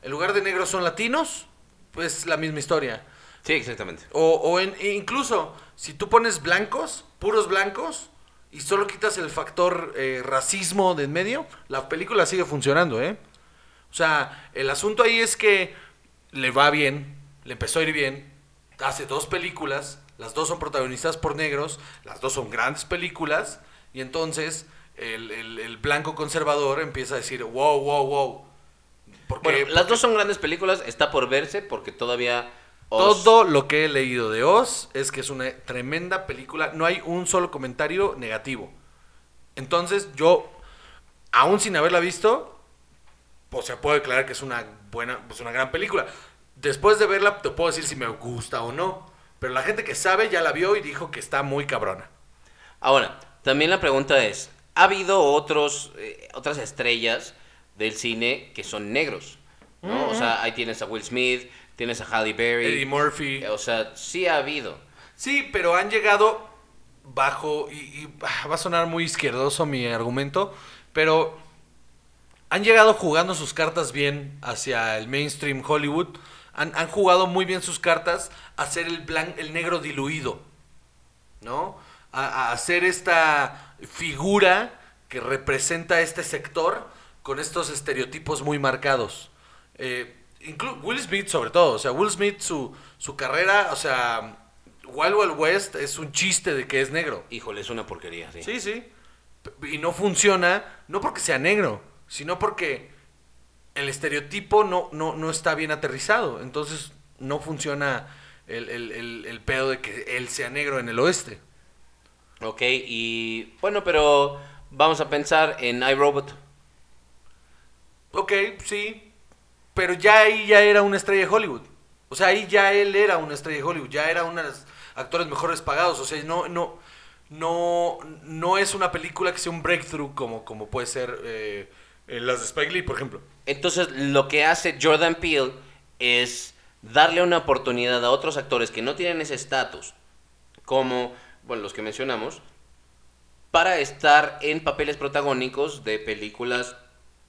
en lugar de negros son latinos, pues la misma historia.
Sí, exactamente.
O, o en, e incluso, si tú pones blancos, puros blancos, y solo quitas el factor eh, racismo de en medio, la película sigue funcionando, ¿eh? O sea, el asunto ahí es que le va bien, le empezó a ir bien, hace dos películas, las dos son protagonizadas por negros, las dos son grandes películas, y entonces el, el- el blanco conservador empieza a decir, wow, wow, wow. Porque,
Bueno, las dos son grandes películas, está por verse porque todavía... Oz-
Todo lo que he leído de Oz es que es una tremenda película. No hay un solo comentario negativo. Entonces, yo, aún sin haberla visto, pues se puedo declarar que es una buena, pues una gran película. Después de verla, te puedo decir si me gusta o no. Pero la gente que sabe ya la vio y dijo que está muy cabrona.
Ahora, también la pregunta es, ¿ha habido otros, eh, otras estrellas del cine que son negros? ¿no? O sea, ahí tienes a Will Smith, tienes a Halle Berry.
Eddie Murphy.
O sea, sí ha habido.
Sí, pero han llegado bajo, y, y, ah, va a sonar muy izquierdoso mi argumento, pero han llegado jugando sus cartas bien hacia el mainstream Hollywood. Han, han jugado muy bien sus cartas a ser el, blan- el negro diluido, ¿no? A, a hacer esta figura que representa este sector con estos estereotipos muy marcados. Eh, Will Smith sobre todo, o sea, Will Smith su, su carrera, o sea, Wild Wild West es un chiste de que es negro.
Híjole, es una porquería, sí.
Sí, sí. Y no funciona, no porque sea negro, sino porque el estereotipo no, no, no está bien aterrizado. Entonces no funciona el, el- el- el pedo de que él sea negro en el oeste.
Ok, y bueno, pero vamos a pensar en iRobot.
Ok, sí. Pero ya ahí ya era una estrella de Hollywood. O sea, ahí ya él era una estrella de Hollywood. Ya era uno de los actores mejores pagados. O sea, no, no, no, no es una película que sea un breakthrough como, como puede ser eh, las de Spike Lee, por ejemplo.
Entonces, lo que hace Jordan Peele es darle una oportunidad a otros actores que no tienen ese estatus, como, bueno, los que mencionamos, para estar en papeles protagónicos de películas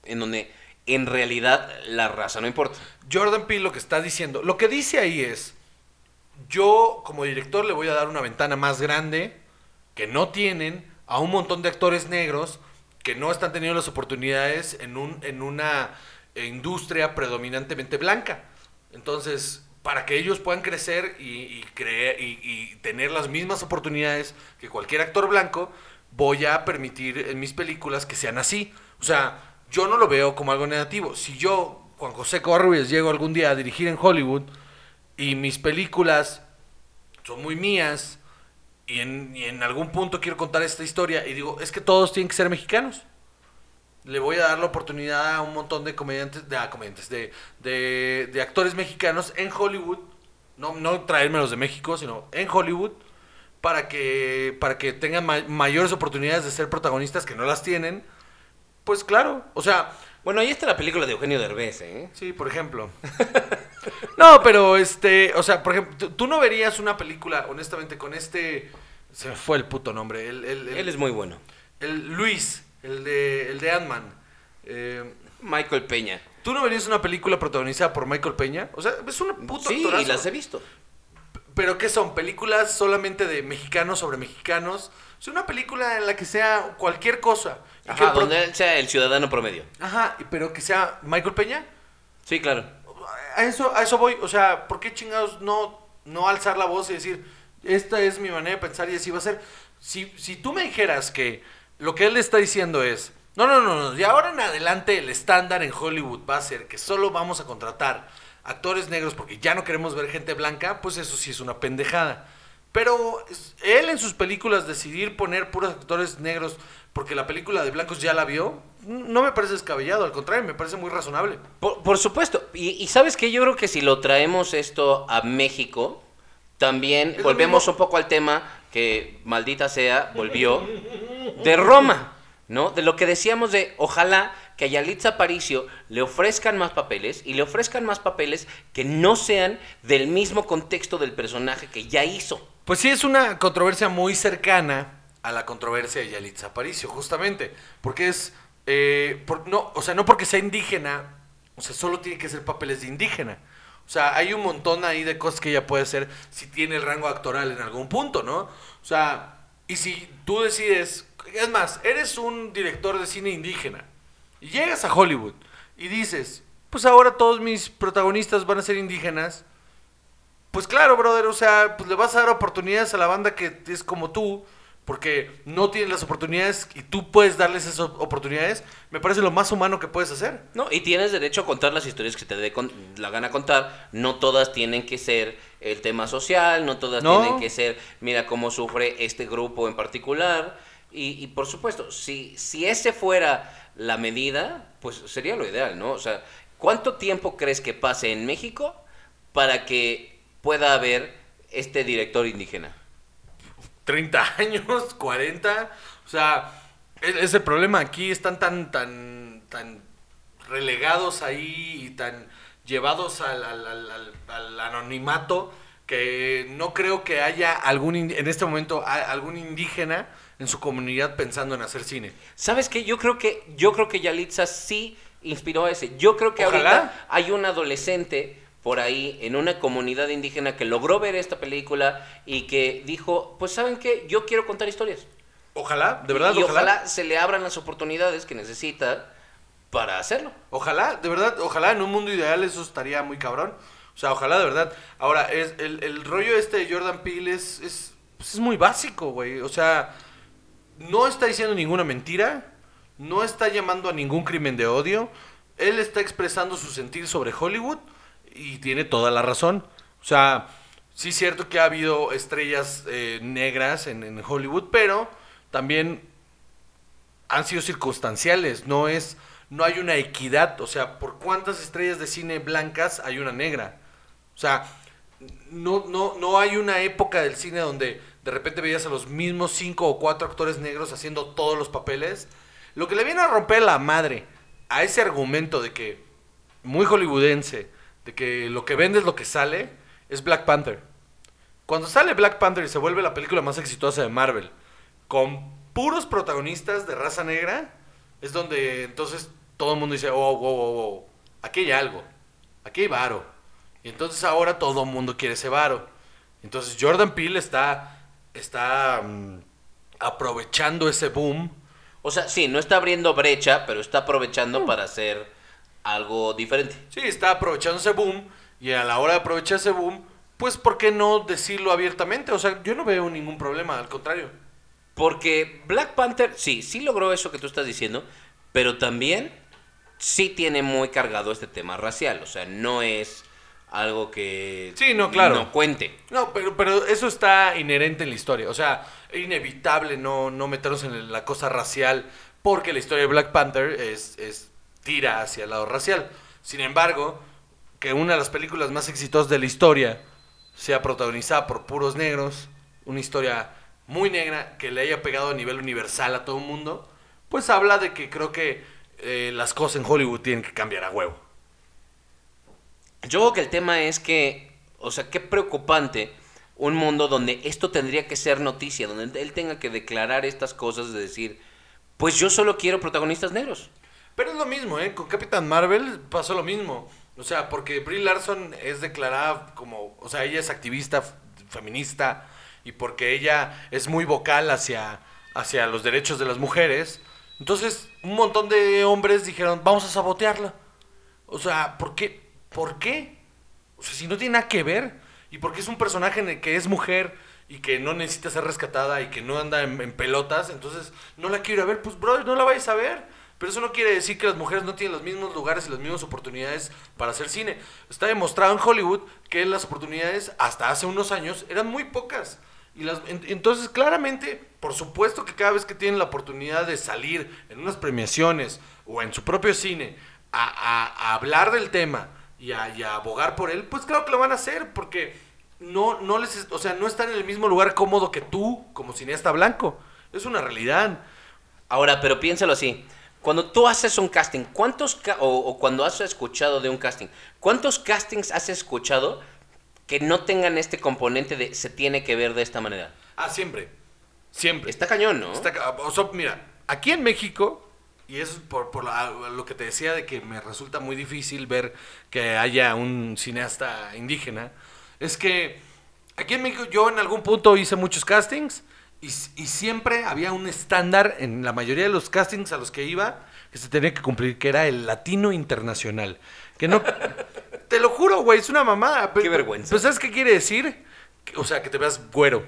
en donde en realidad la raza no importa.
Jordan Peele lo que está diciendo, lo que dice ahí es, yo como director le voy a dar una ventana más grande que no tienen a un montón de actores negros que no están teniendo las oportunidades en, un, en una industria predominantemente blanca. Entonces, para que ellos puedan crecer y, y, cre- y- y tener las mismas oportunidades que cualquier actor blanco, voy a permitir en mis películas que sean así. O sea, yo no lo veo como algo negativo. Si yo, Juan José Covarrubias, llego algún día a dirigir en Hollywood y mis películas son muy mías y en, algún punto quiero contar esta historia y digo, es que todos tienen que ser mexicanos. Le voy a dar la oportunidad a un montón de comediantes, de, ah, comediantes, de, de, de actores mexicanos en Hollywood, no, no traérmelos de México, sino en Hollywood, para que, para que tengan ma- mayores oportunidades de ser protagonistas que no las tienen. Pues claro, o sea,
Bueno, ahí está la película de Eugenio Derbez, ¿eh?
Sí, por ejemplo. no, pero este, o sea, por ejemplo, tú- no verías una película, honestamente, con este, se me fue el puto nombre, el, el, el-
Él es muy bueno.
el Luis, el de, el de Ant-Man. Eh,
Michael Peña.
¿Tú no verías una película protagonizada por Michael Peña? O sea, es un puto
Sí,
actorazo.
y las he visto.
¿Pero qué son? ¿Películas solamente de mexicanos sobre mexicanos? Es una película en la que sea cualquier cosa. Y que
Ajá,
pro-
donde él sea el ciudadano promedio.
Ajá, y- pero que sea Michael Peña.
Sí, claro.
A eso, a eso voy. O sea, ¿por qué chingados no, no alzar la voz y decir, esta es mi manera de pensar y así va a ser? Si, si tú me dijeras que lo que él le está diciendo es, no, no, no, no, de ahora en adelante el estándar en Hollywood va a ser que solo vamos a contratar actores negros porque ya no queremos ver gente blanca, pues eso sí es una pendejada. Pero él en sus películas decidir poner puros actores negros porque la película de blancos ya la vio, no me parece descabellado, al contrario, me parece muy razonable.
Por, por supuesto. Y, y sabes que yo creo que si lo traemos esto a México, también
Es
volvemos un poco al tema que maldita sea, volvió, de Roma, ¿no? De lo que decíamos de ojalá que a Yalitza Aparicio le ofrezcan más papeles y le ofrezcan más papeles que no sean del mismo contexto del personaje que ya hizo.
Pues sí, es una controversia muy cercana a la controversia de Yalitza Aparicio, justamente. Porque es. eh, no, o sea, no porque sea indígena, o sea, solo tiene que ser papeles de indígena. O sea, hay un montón ahí de cosas que ella puede hacer si tiene el rango actoral en algún punto, ¿no? O sea, y si tú decides, es más, eres un director de cine indígena y llegas a Hollywood y dices, pues ahora todos mis protagonistas van a ser indígenas, pues claro, brother, o sea, pues le vas a dar oportunidades a la banda que es como tú, porque no tienen las oportunidades y tú puedes darles esas op- oportunidades, me parece lo más humano que puedes hacer.
No, y tienes derecho a contar las historias que te dé con- la gana contar. No todas tienen que ser el tema social, no todas
No.
tienen que ser, mira cómo sufre este grupo en particular. Y, y por supuesto, si, si ese fuera la medida, pues sería lo ideal, ¿no? O sea, ¿cuánto tiempo crees que pase en México para que pueda haber este director indígena?
30 años, 40. O sea, es, es el problema. Aquí están tan, tan, tan relegados ahí y tan llevados al, al- al- al- al anonimato que no creo que haya algún, en este momento, algún indígena en su comunidad pensando en hacer cine.
¿Sabes qué? Yo creo que, yo creo que Yalitza sí inspiró a ese. Yo creo que
Ojalá.
ahorita hay un adolescente por ahí en una comunidad indígena que logró ver esta película y que dijo, pues saben qué, yo quiero contar historias.
Ojalá, de verdad,
y
ojalá.
ojalá se le abran las oportunidades que necesita para hacerlo.
Ojalá, de verdad, ojalá en un mundo ideal eso estaría muy cabrón. O sea, ojalá de verdad. Ahora, es, el, el rollo este de Jordan Peele es, es, pues es muy básico, güey. O sea, no está diciendo ninguna mentira, no está llamando a ningún crimen de odio. Él está expresando su sentir sobre Hollywood y tiene toda la razón. O sea, sí es cierto que ha habido estrellas eh, negras en, en Hollywood, pero también han sido circunstanciales, no es no hay una equidad, o sea, por cuántas estrellas de cine blancas hay una negra. O sea, no no no hay una época del cine donde de repente veías a los mismos cinco o cuatro actores negros haciendo todos los papeles. Lo que le viene a romper la madre a ese argumento de que muy hollywoodense, de que lo que vende es lo que sale, es Black Panther. Cuando sale Black Panther y se vuelve la película más exitosa de Marvel, con puros protagonistas de raza negra, es donde entonces todo el mundo dice, oh, wow, wow, wow, aquí hay algo, aquí hay varo. Y entonces ahora todo el mundo quiere ese varo. Entonces Jordan Peele está, está mm, aprovechando ese boom.
O sea, sí, no está abriendo brecha, pero está aprovechando para hacer algo diferente.
Sí, está aprovechando ese boom y a la hora de aprovechar ese boom, pues ¿por qué no decirlo abiertamente? O sea, yo no veo ningún problema, al contrario.
Porque Black Panther, sí, sí logró eso que tú estás diciendo, pero también sí tiene muy cargado este tema racial. O sea, no es algo que
Sí, no, claro.
no cuente.
No, pero, pero eso está inherente en la historia. O sea, es inevitable no, no meternos en la cosa racial porque la historia de Black Panther es, es tira hacia el lado racial. Sin embargo, que una de las películas más exitosas de la historia sea protagonizada por puros negros, una historia muy negra que le haya pegado a nivel universal a todo el mundo, pues habla de que creo que eh, las cosas en Hollywood tienen que cambiar a huevo.
Yo creo que el tema es que, o sea, qué preocupante un mundo donde esto tendría que ser noticia, donde él tenga que declarar estas cosas de decir, pues yo solo quiero protagonistas negros.
Pero es lo mismo, ¿eh? Con Capitán Marvel pasó lo mismo. O sea, porque Brie Larson es declarada como, o sea, ella es activista feminista y porque ella es muy vocal hacia, hacia los derechos de las mujeres. Entonces, un montón de hombres dijeron, vamos a sabotearla. O sea, ¿por qué? ¿Por qué? O sea, si no tiene nada que ver. Y porque es un personaje que es mujer y que no necesita ser rescatada y que no anda en, pelotas, entonces no la quiero ver. Pues, brother, no la vayas a ver. Pero eso no quiere decir que las mujeres no tienen los mismos lugares y las mismas oportunidades para hacer cine. Está demostrado en Hollywood que las oportunidades hasta hace unos años eran muy pocas. Y las, en- entonces, claramente, por supuesto que cada vez que tienen la oportunidad de salir en unas premiaciones o en su propio cine a, a- hablar del tema y a, y abogar por él, pues claro que lo van a hacer, porque no, no les, es- o sea, no están en el mismo lugar cómodo que tú, como cineasta blanco. Es una realidad.
Ahora, pero piénsalo así. Cuando tú haces un casting, ¿cuántos ca- o, o cuando has escuchado de un casting, ¿cuántos castings has escuchado que no tengan este componente de se tiene que ver de esta manera?
Ah, siempre. Siempre.
Está cañón, ¿no?
Está ca- o sea, mira, aquí en México, y es por, por la- lo que te decía de que me resulta muy difícil ver que haya un cineasta indígena, es que aquí en México yo en algún punto hice muchos castings y, siempre había un estándar en la mayoría de los castings a los que iba que se tenía que cumplir, que era el latino internacional. Que no... te lo juro, güey, es una mamada.
Qué vergüenza.
Pues ¿sabes qué quiere decir? O sea, que te veas güero,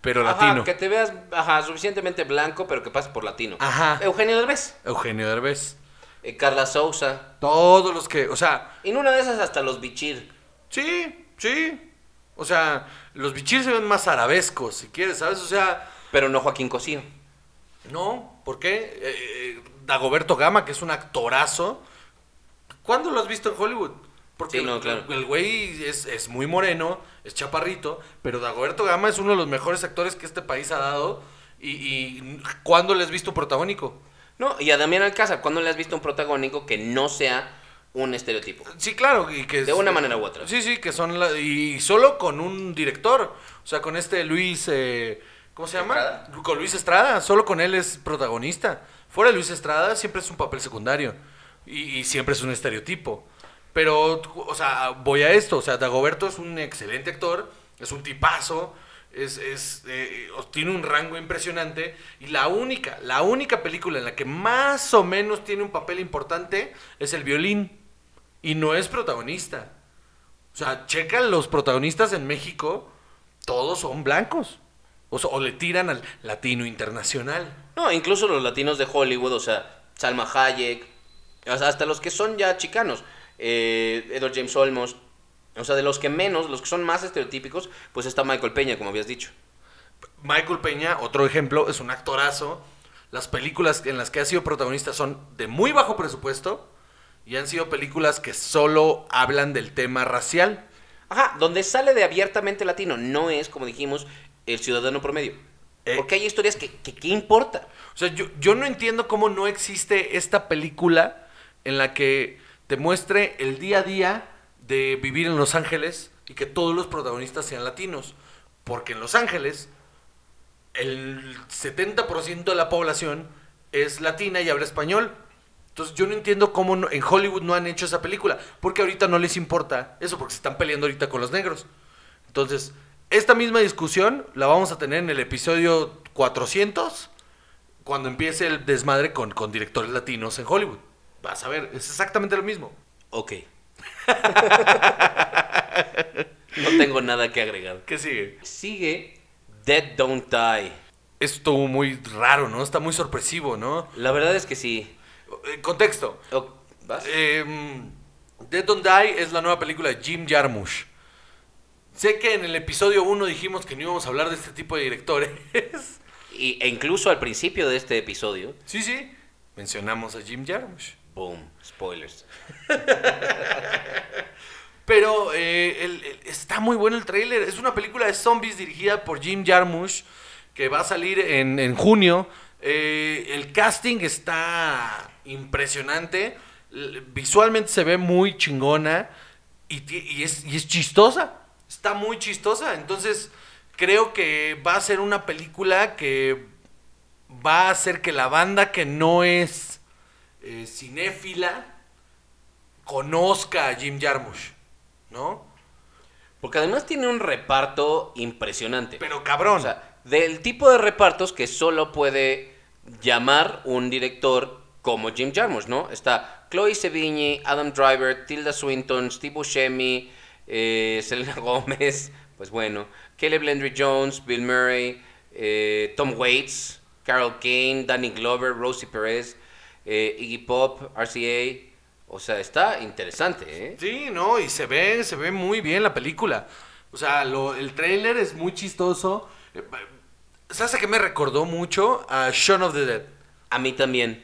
pero
Ajá,
latino.
que te veas ajá, suficientemente blanco, pero que pases por latino.
Ajá.
Eugenio Derbez,
Eugenio Derbez.
eh, Carla Sousa.
Todos los que, o sea,
En una de esas hasta los bichir.
sí, sí. O sea, los bichir se ven más arabescos, si quieres, ¿sabes? O sea,
Pero no Joaquín Cosío.
no, ¿por qué? Eh, eh, Dagoberto Gama, que es un actorazo. ¿Cuándo lo has visto en Hollywood? Porque
Sí, no,
el- güey es, es muy moreno, es chaparrito, pero Dagoberto Gama es uno de los mejores actores que este país ha dado. Y, y ¿cuándo le has visto protagónico?
No, y a Damián Alcázar, ¿cuándo le has visto un protagónico que no sea un estereotipo?
Sí, claro, y que
De una manera u otra.
Sí, sí, que son la- y solo con un director, o sea, con este Luis, eh, ¿cómo se llama?
Estrada.
Con Luis Estrada, solo con él es protagonista. Fuera de Luis Estrada siempre es un papel secundario y, y siempre es un estereotipo. Pero, o sea, voy a esto, o sea, Dagoberto es un excelente actor, es un tipazo, es, es, eh, tiene un rango impresionante y la única, la única película en la que más o menos tiene un papel importante es el violín y no es protagonista. O sea, checa los protagonistas en México, todos son blancos. O, le tiran al latino internacional.
No, incluso los latinos de Hollywood, o sea, Salma Hayek, o sea, hasta los que son ya chicanos, eh, Edward James Olmos, o sea, de los que menos, los que son más estereotípicos, pues está Michael Peña, como habías dicho.
Michael Peña, otro ejemplo, es un actorazo. Las películas en las que ha sido protagonista son de muy bajo presupuesto y han sido películas que solo hablan del tema racial.
Ajá, donde sale de abiertamente latino, no es, como dijimos, el ciudadano promedio.
Eh.
Porque hay historias que, que ¿qué importa?
O sea, yo, yo no entiendo cómo no existe esta película en la que te muestre el día a día de vivir en Los Ángeles y que todos los protagonistas sean latinos. Porque en Los Ángeles el 70% de la población es latina y habla español. Entonces yo no entiendo cómo no- en Hollywood no han hecho esa película. Porque ahorita no les importa eso, porque se están peleando ahorita con los negros. Entonces, esta misma discusión la vamos a tener en el episodio 400, cuando empiece el desmadre con, con directores latinos en Hollywood. Vas a ver, es exactamente lo mismo.
Ok. no tengo nada que agregar.
¿Qué sigue?
Sigue Dead Don't Die.
Estuvo muy raro, ¿no? Está muy sorpresivo, ¿no?
La verdad es que sí.
Eh, contexto.
¿Vas?
Eh, Dead Don't Die es la nueva película de Jim Jarmusch. Sé que en el episodio 1 dijimos que no íbamos a hablar de este tipo de directores.
Y, e incluso al principio de este episodio,
sí, sí. Mencionamos a Jim Jarmusch.
boom, spoilers.
Pero eh, el- el- está muy bueno el tráiler. Es una película de zombies dirigida por Jim Jarmusch que va a salir en, en junio. Eh, el casting está impresionante. Visualmente se ve muy chingona y es, y es chistosa. Está muy chistosa. Entonces creo que va a ser una película que va a hacer que la banda que no es eh, cinéfila conozca a Jim Jarmusch, ¿no?
Porque además tiene un reparto impresionante.
Pero cabrón.
O sea, del tipo de repartos que solo puede llamar un director como Jim Jarmusch, ¿no? Está Chloe Sevigny, Adam Driver, Tilda Swinton, Steve Buscemi, eh, Selena Gómez, pues bueno, Caleb Landry Jones, Bill Murray, eh, Tom Waits, Carol Kane, Danny Glover, Rosie Perez, eh, Iggy Pop, RCA. O sea, está interesante, ¿eh?
sí, no, y se ve, se ve muy bien la película. O sea, lo- el tráiler es muy chistoso. ¿Sabes a qué me recordó mucho? A Shaun of the Dead.
A mí también.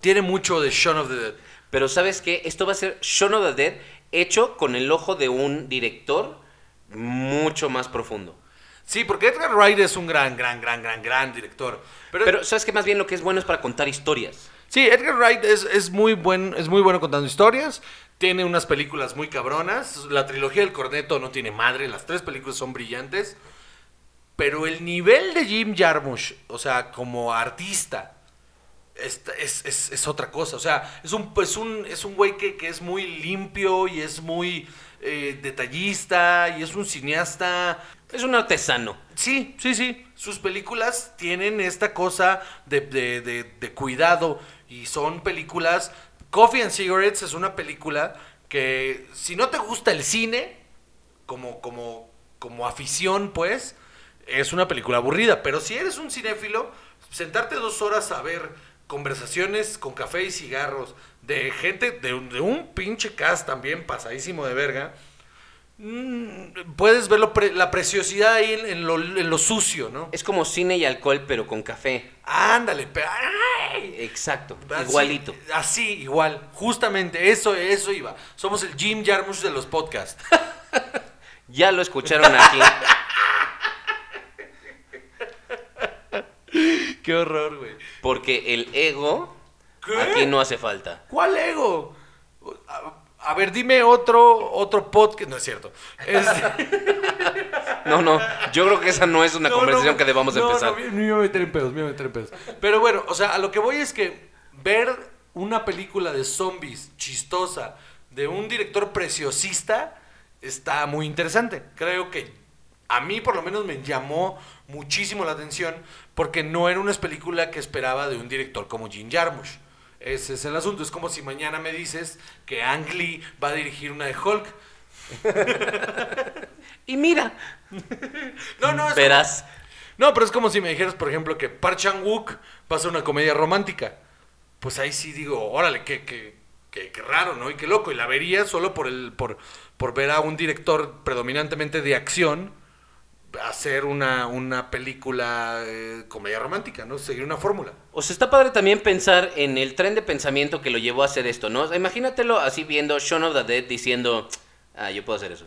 Tiene mucho de Shaun of the Dead.
Pero ¿sabes qué? Esto va a ser Shaun of the Dead hecho con el ojo de un director mucho más profundo.
Sí, porque Edgar Wright es un gran, gran, gran, gran, gran director. Pero,
Pero ¿sabes qué? Más bien lo que es bueno es para contar historias.
sí, Edgar Wright es, es muy buen, es muy bueno contando historias. Tiene unas películas muy cabronas. La trilogía del corneto no tiene madre. Las tres películas son brillantes. Pero el nivel de Jim Jarmusch, o sea, como artista, es, es- es otra cosa. O sea, es un, es un, es un güey que, que es muy limpio y es muy eh, detallista y es un cineasta.
Es un artesano.
Sí, sí, sí. Sus películas tienen esta cosa de, de- de- de cuidado y son películas... Coffee and Cigarettes es una película que si no te gusta el cine, como, como, como afición, pues, es una película aburrida. Pero si eres un cinéfilo, sentarte dos horas a ver conversaciones con café y cigarros de gente, de, un- de un pinche cast también pasadísimo de verga, mm, puedes ver lo pre- la preciosidad ahí en, en lo, en lo sucio, ¿no?
Es como cine y alcohol, pero con café.
Ándale, ¡ay!
Exacto.
Así-
Igualito.
Así, igual. Justamente, eso, eso iba. Somos el Jim Jarmusch de los podcasts.
Ya lo escucharon aquí.
Qué horror, güey.
Porque el ego
¿Qué?
aquí no hace falta.
¿Cuál ego? A, a ver, dime otro, otro podcast. No es cierto. Es-
No, no. Yo creo que esa no es una
No,
conversación
no,
que debamos
no,
empezar.
No, me, iba a meter en pedos, me iba a meter en pedos. Pero bueno, o sea, a lo que voy es que ver una película de zombies chistosa de un director preciosista está muy interesante. Creo que a mí por lo menos me llamó muchísimo la atención porque no era una película que esperaba de un director como Jim Jarmusch. Ese es el asunto. Es como si mañana me dices que Ang Lee va a dirigir una de Hulk.
Y mira,
No, no, es como-
verás.
No, pero es como si me dijeras, por ejemplo, que Park Chan-wook va a ser una comedia romántica. Pues ahí sí digo, órale, qué, qué, qué, qué raro, ¿no? Y qué loco. Y la vería solo por, el, por, por ver a un director predominantemente de acción hacer una, una película eh, comedia romántica, ¿no? Seguir una fórmula.
O sea, está padre también pensar en el tren de pensamiento que lo llevó a hacer esto, ¿no? Imagínatelo así viendo Shaun of the Dead diciendo, ah, yo puedo hacer eso.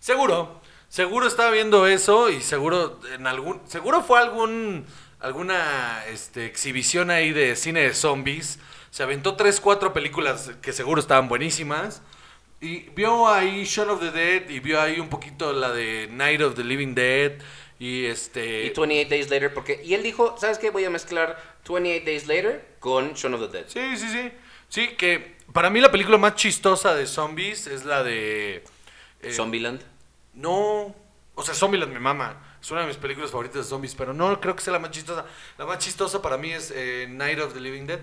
Seguro, seguro estaba viendo eso y seguro en algún, seguro fue algún, alguna este, exhibición ahí de cine de zombies. Se aventó tres, cuatro películas que seguro estaban buenísimas. Y vio ahí Shaun of the Dead y vio ahí un poquito la de Night of the Living Dead y este...
Y 28 Days Later, porque... Y él dijo, ¿sabes qué? Voy a mezclar 28 Days Later con Shaun of the Dead.
Sí, sí, sí. Sí, que para mí la película más chistosa de zombies es la de... eh,
Zombieland.
No, o sea, Zombieland me mama. Es una de mis películas favoritas de zombies, pero no creo que sea la más chistosa. La más chistosa para mí es eh, Night of the Living Dead,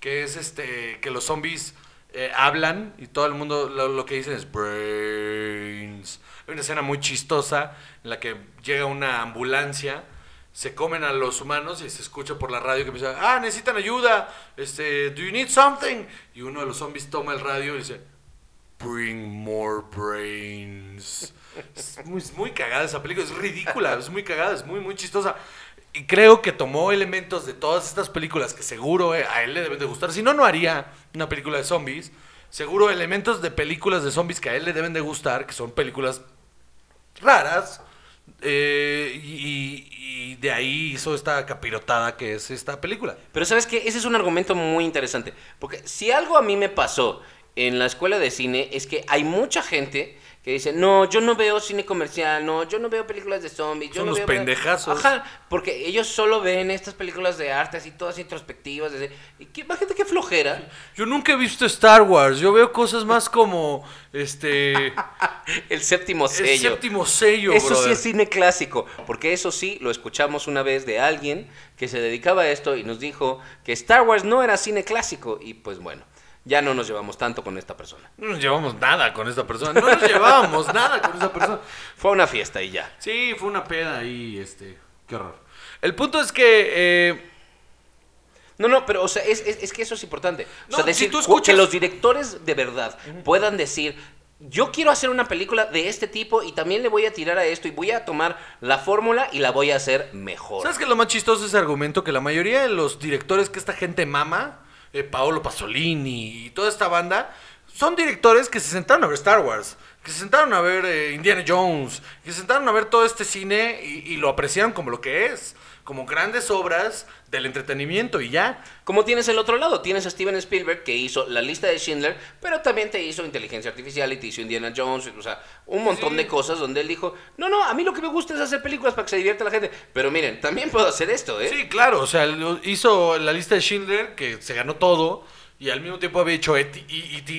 que es este que los zombies eh, hablan y todo el mundo lo, que dicen es brains. Hay una escena muy chistosa en la que llega una ambulancia, se comen a los humanos y se escucha por la radio que empieza, ah, necesitan ayuda, este, do you need something? Y uno de los zombies toma el radio y dice, Bring more brains. Es muy, es muy cagada esa película, es ridícula, es muy cagada, es muy, muy chistosa. Y creo que tomó elementos de todas estas películas que seguro eh, a él le deben de gustar. Si no, no haría una película de zombies. Seguro elementos de películas de zombies que a él le deben de gustar, que son películas raras. eh, y, y de ahí hizo esta capirotada que es esta película.
Pero ¿sabes qué? Ese es un argumento muy interesante. Porque si algo a mí me pasó en la escuela de cine es que hay mucha gente que dice, no, yo no veo cine comercial, no, yo no veo películas de zombies. Yo
Son
no
unos
veo...
pendejazos.
Ajá, porque ellos solo ven estas películas de arte así todas introspectivas. desde- Y qué, gente flojera.
Yo nunca he visto Star Wars, yo veo cosas más como este
El séptimo
el
sello.
séptimo sello,
Eso sí es cine clásico, porque eso sí lo escuchamos una vez de alguien que se dedicaba a esto y nos dijo que Star Wars no era cine clásico y pues bueno, ya no nos llevamos tanto con esta persona.
No nos llevamos nada con esta persona. No nos llevábamos nada con esta persona.
Fue una fiesta y ya.
Sí, fue una peda ahí, este. Qué horror. El punto es que. eh,
No, no, pero o sea, es, es- es que eso es importante. O sea,
si
decir
tú escuchas-
que los directores de verdad puedan decir, yo quiero hacer una película de este tipo y también le voy a tirar a esto y voy a tomar la fórmula y la voy a hacer mejor.
¿Sabes qué es lo más chistoso de ese argumento? Que la mayoría de los directores que esta gente mama, eh, Paolo Pasolini y toda esta banda, son directores que se sentaron a ver Star Wars. que se sentaron a ver eh, Indiana Jones, que se sentaron a ver todo este cine y, y lo apreciaron como lo que es, como grandes obras del entretenimiento y ya.
Como tienes el otro lado, tienes a Steven Spielberg que hizo la lista de Schindler, pero también te hizo inteligencia artificial y te hizo Indiana Jones, o sea, un montón
Sí.
de cosas donde él dijo, no, no, a mí lo que me gusta es hacer películas para que se divierta la gente, pero miren, también puedo hacer esto, ¿eh?
Sí, claro, o sea, hizo la lista de Schindler, que se ganó todo, y al mismo tiempo había hecho E E.T., E.T.,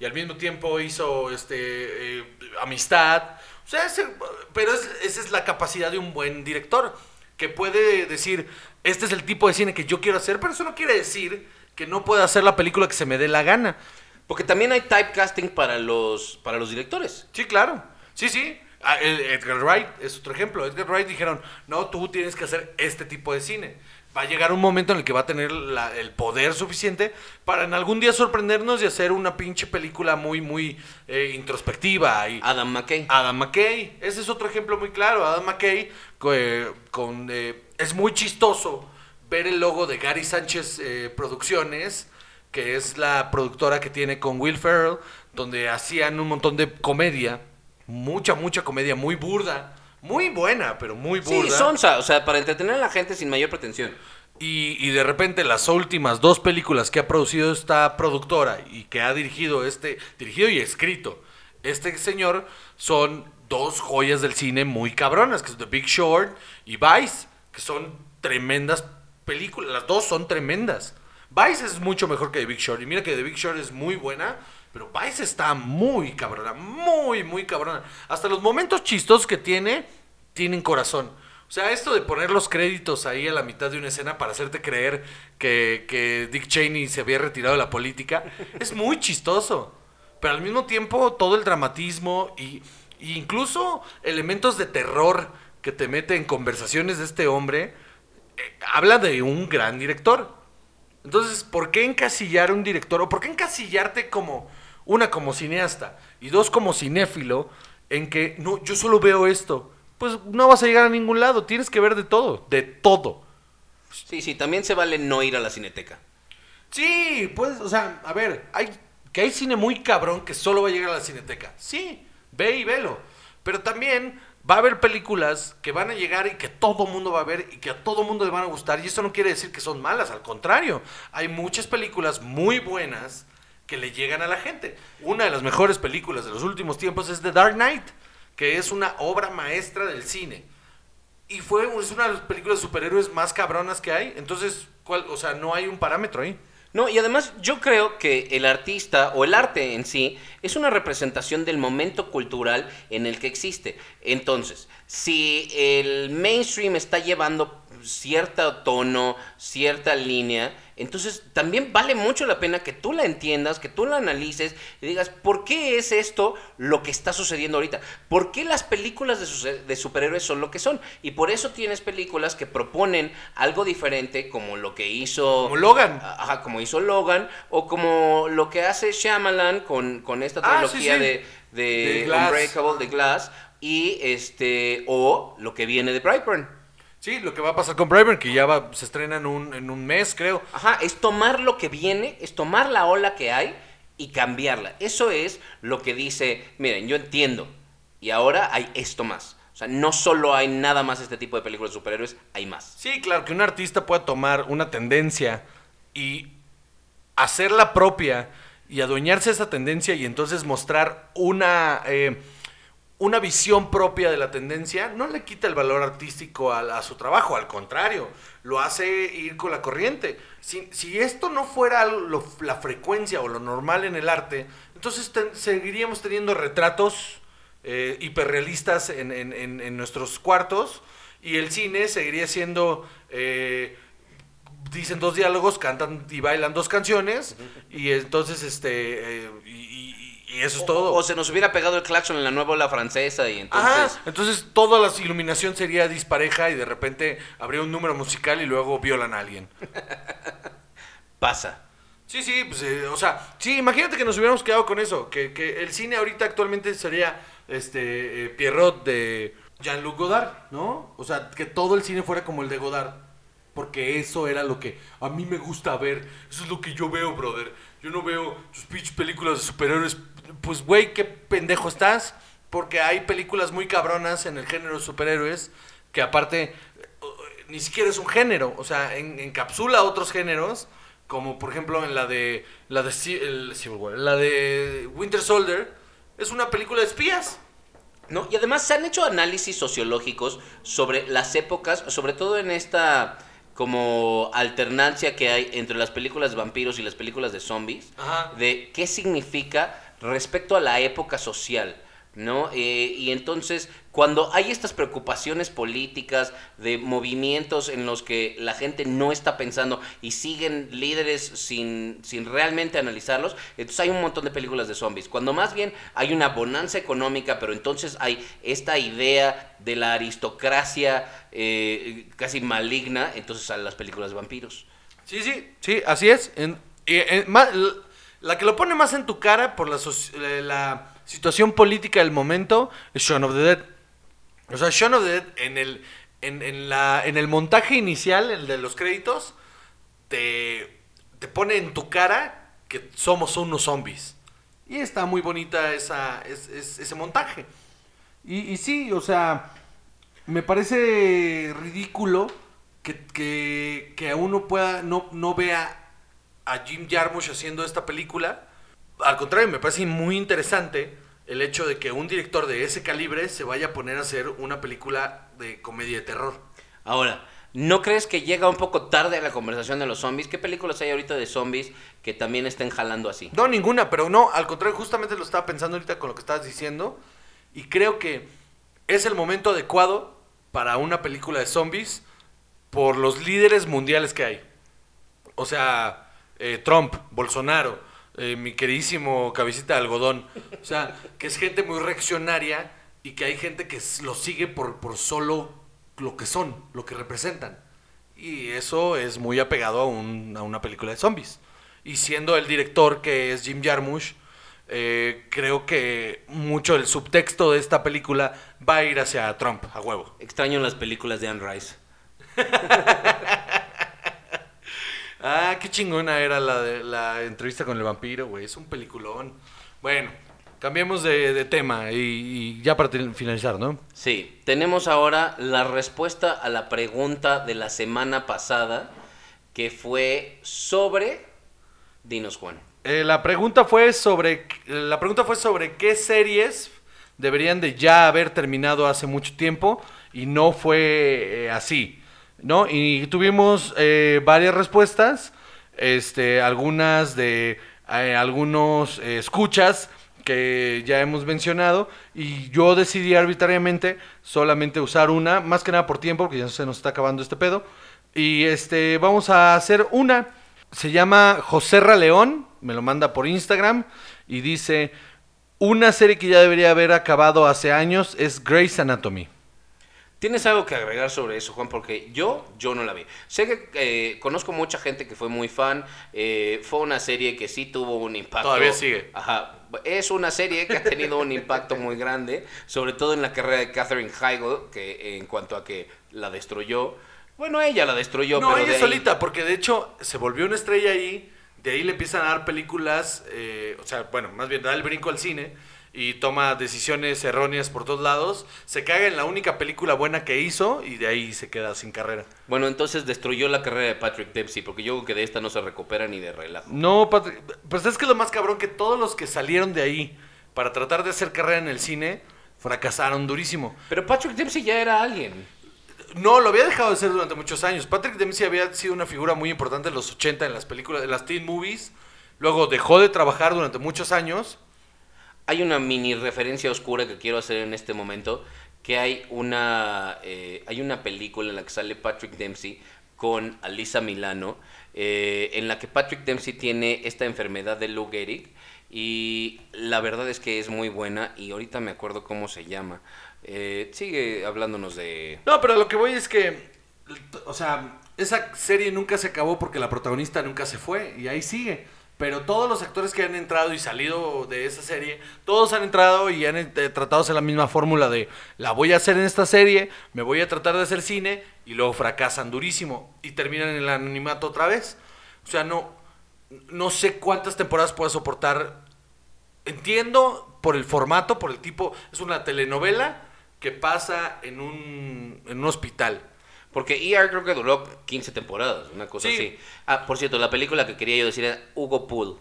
y al mismo tiempo hizo este eh, Amistad. O sea, ese- pero es- esa es la capacidad de un buen director, que puede decir, este es el tipo de cine que yo quiero hacer, pero eso no quiere decir que no pueda hacer la película que se me dé la gana.
Porque también hay typecasting para los, para los directores.
Sí, claro. Sí, sí. Ah, el- Edgar Wright es otro ejemplo. Edgar Wright dijeron, no, tú tienes que hacer este tipo de cine. Va a llegar un momento en el que va a tener la- el poder suficiente para en algún día sorprendernos y hacer una pinche película muy, muy eh, introspectiva. Y
Adam McKay.
Adam McKay, ese es otro ejemplo muy claro. Adam McKay eh, con, eh, es muy chistoso ver el logo de Gary Sánchez eh, Producciones, que es la productora que tiene con Will Ferrell, donde hacían un montón de comedia, mucha, mucha comedia, muy burda, muy buena, pero muy
Sí,
burda.
sonsa, o sea, para entretener a la gente sin mayor pretensión.
Y, y de repente las últimas dos películas que ha producido esta productora y que ha dirigido este, dirigido y escrito este señor son dos joyas del cine muy cabronas, que es The Big Short y Vice, que son tremendas películas, las dos son tremendas. Vice es mucho mejor que The Big Short y mira que The Big Short es muy buena, pero Vice está muy cabrona, muy, muy cabrona. Hasta los momentos chistosos que tiene, tienen corazón. O sea, esto de poner los créditos ahí a la mitad de una escena para hacerte creer que, que Dick Cheney se había retirado de la política, es muy chistoso. Pero al mismo tiempo, todo el dramatismo y, y incluso elementos de terror que te mete en conversaciones de este hombre, eh, habla de un gran director. Entonces, ¿por qué encasillar a un director? ¿O por qué encasillarte como, una, como cineasta y dos, como cinéfilo, en que no, yo solo veo esto? Pues no vas a llegar a ningún lado, tienes que ver de todo, de todo.
Sí, sí, también se vale no ir a la cineteca.
Sí, pues, o sea, a ver, hay, que hay cine muy cabrón que solo va a llegar a la cineteca. Sí, ve y velo. Pero también va a haber películas que van a llegar y que todo mundo va a ver y que a todo mundo le van a gustar. Y eso no quiere decir que son malas, al contrario. Hay muchas películas muy buenas que le llegan a la gente. Una de las mejores películas de los últimos tiempos es The Dark Knight, que es una obra maestra del cine. Y fue es una de las películas de superhéroes más cabronas que hay. Entonces, ¿cuál? O sea, no hay un parámetro ahí.
No, y además yo creo que el artista o el arte en sí es una representación del momento cultural en el que existe. Entonces, si el mainstream está llevando cierto tono, cierta línea, entonces también vale mucho la pena que tú la entiendas, que tú la analices y digas, ¿por qué es esto lo que está sucediendo ahorita? ¿Por qué las películas de, su- de superhéroes son lo que son? Y por eso tienes películas que proponen algo diferente como lo que hizo...
Como Logan.
Ajá, como hizo Logan, o como lo que hace Shyamalan con, con esta
Ah,
trilogía
sí, sí.
de, de,
De Glass.
Unbreakable, de Glass, y este, o lo que viene de Brightburn.
Sí, lo que va a pasar con Brightburn, que ya va, se estrena en un, en un mes, creo.
Ajá, es tomar lo que viene, es tomar la ola que hay y cambiarla. Eso es lo que dice, miren, yo entiendo, y ahora hay esto más. O sea, no solo hay nada más este tipo de películas de superhéroes, hay más.
Sí, claro, que un artista pueda tomar una tendencia y hacerla propia y adueñarse de esa tendencia y entonces mostrar una, eh, una visión propia de la tendencia, no le quita el valor artístico a, su trabajo, al contrario, lo hace ir con la corriente. Si, esto no fuera la frecuencia o lo normal en el arte, entonces seguiríamos teniendo retratos eh, hiperrealistas en, nuestros cuartos y el cine seguiría siendo... eh, dicen dos diálogos, cantan y bailan dos canciones y entonces este eh, y- eso es todo.
O, o se nos hubiera pegado el claxon en la nueva ola francesa y entonces...
Ajá, entonces toda la iluminación sería dispareja y de repente habría un número musical y luego violan a alguien.
Pasa.
Sí, sí, pues, eh, o sea, sí, imagínate que nos hubiéramos quedado con eso, que, que el cine ahorita actualmente sería este eh, Pierrot de Jean-Luc Godard, ¿no? O sea, que todo el cine fuera como el de Godard. Porque eso era lo que a mí me gusta ver. Eso es lo que yo veo, brother. Yo no veo tus pinches películas de superhéroes. Pues, güey, qué pendejo estás. Porque hay películas muy cabronas en el género de superhéroes que aparte ni siquiera es un género. O sea, en- encapsula otros géneros. Como por ejemplo en la de. La de el La de Winter Soldier. Es una película de espías.
¿no? Y además se han hecho análisis sociológicos sobre las épocas, sobre todo en esta como alternancia que hay entre las películas de vampiros y las películas de zombies,
Ajá.
de qué significa respecto a la época social. ¿No? Eh, y entonces, cuando hay estas preocupaciones políticas de movimientos en los que la gente no está pensando y siguen líderes sin, sin realmente analizarlos, entonces hay un montón de películas de zombies. Cuando más bien hay una bonanza económica, pero entonces hay esta idea de la aristocracia eh, casi maligna, entonces salen las películas de vampiros.
Sí, sí, sí, así es. La que lo pone más en tu cara por la, eh, la situación política del momento es Shaun of the Dead. O sea, Shaun of the Dead en el, en, en la, en el montaje inicial, el de los créditos, te, te pone en tu cara que somos unos zombies. Y está muy bonita esa, es- es- ese montaje. Y, y sí, o sea, me parece ridículo que, que, que uno pueda, no, no vea a Jim Jarmusch haciendo esta película. Al contrario, me parece muy interesante el hecho de que un director de ese calibre se vaya a poner a hacer una película de comedia de terror.
Ahora, ¿no crees que llega un poco tarde a la conversación de los zombies? ¿Qué películas hay ahorita de zombies que también estén jalando así?
No, ninguna, pero no, al contrario, justamente lo estaba pensando ahorita con lo que estabas diciendo. Y creo que es el momento adecuado para una película de zombies por los líderes mundiales que hay. O sea, eh, Trump, Bolsonaro, eh, mi queridísimo cabecita de algodón. O sea, que es gente muy reaccionaria y que hay gente que lo sigue por, por solo lo que son, lo que representan. Y eso es muy apegado a, un- a una película de zombies. Y siendo el director que es Jim Jarmusch, eh, creo que mucho del subtexto de esta película va a ir hacia Trump, a huevo.
Extraño las películas de Anne Rice.
Ah, qué chingona era la, de, la entrevista con el vampiro, güey. Es un peliculón. Bueno, cambiemos de, de tema y, y ya para finalizar, ¿no?
Sí, tenemos ahora la respuesta a la pregunta de la semana pasada, que fue sobre... Dinos, Juan.
Eh, la pregunta fue sobre la pregunta fue sobre qué series deberían de ya haber terminado hace mucho tiempo y no fue eh, así, ¿no? Y tuvimos eh, varias respuestas, este, algunas de eh, algunos eh, escuchas que ya hemos mencionado y yo decidí arbitrariamente solamente usar una, más que nada por tiempo, porque ya se nos está acabando este pedo. Y este, vamos a hacer una. Se llama José León, me lo manda por Instagram y dice, una serie que ya debería haber acabado hace años es Grey's Anatomy.
¿Tienes algo que agregar sobre eso, Juan? Porque yo, yo no la vi. Sé que eh, conozco mucha gente que fue muy fan. eh, fue una serie que sí tuvo un impacto.
Todavía sigue.
Ajá. Es una serie que ha tenido un impacto muy grande, sobre todo en la carrera de Katherine Heigl, que en cuanto a que la destruyó. Bueno, ella la destruyó,
no,
pero
ella
de ahí-
solita, porque de hecho se volvió una estrella ahí, de ahí le empiezan a dar películas, eh, o sea, bueno, más bien da el brinco al cine y toma decisiones erróneas por todos lados, se caga en la única película buena que hizo y de ahí se queda sin carrera.
Bueno, entonces destruyó la carrera de Patrick Dempsey, porque yo creo que de esta no se recupera ni de relajo.
No, Patrick, pues es que lo más cabrón que todos los que salieron de ahí para tratar de hacer carrera en el cine fracasaron durísimo.
Pero Patrick Dempsey ya era alguien.
No, lo había dejado de ser durante muchos años. Patrick Dempsey había sido una figura muy importante en los 80 en las películas, en las teen movies. Luego dejó de trabajar durante muchos años.
Hay una mini referencia oscura que quiero hacer en este momento, que hay una, eh, hay una película en la que sale Patrick Dempsey con Alisa Milano, eh, en la que Patrick Dempsey tiene esta enfermedad de Lou Gehrig y la verdad es que es muy buena y ahorita me acuerdo cómo se llama. Eh, sigue hablándonos de...
No, pero lo que voy es que, o sea, esa serie nunca se acabó porque la protagonista nunca se fue y ahí sigue. Pero todos los actores que han entrado y salido de esa serie, todos han entrado y han eh, tratado de la misma fórmula de la voy a hacer en esta serie, me voy a tratar de hacer cine y luego fracasan durísimo y terminan en el anonimato otra vez. O sea, no, no sé cuántas temporadas puede soportar. Entiendo por el formato, por el tipo, es una telenovela que pasa en un, en un hospital.
Porque ER creo que duró 15 temporadas, una cosa
Sí.
así. Ah, por cierto, la película que quería yo decir era Hugo Pool.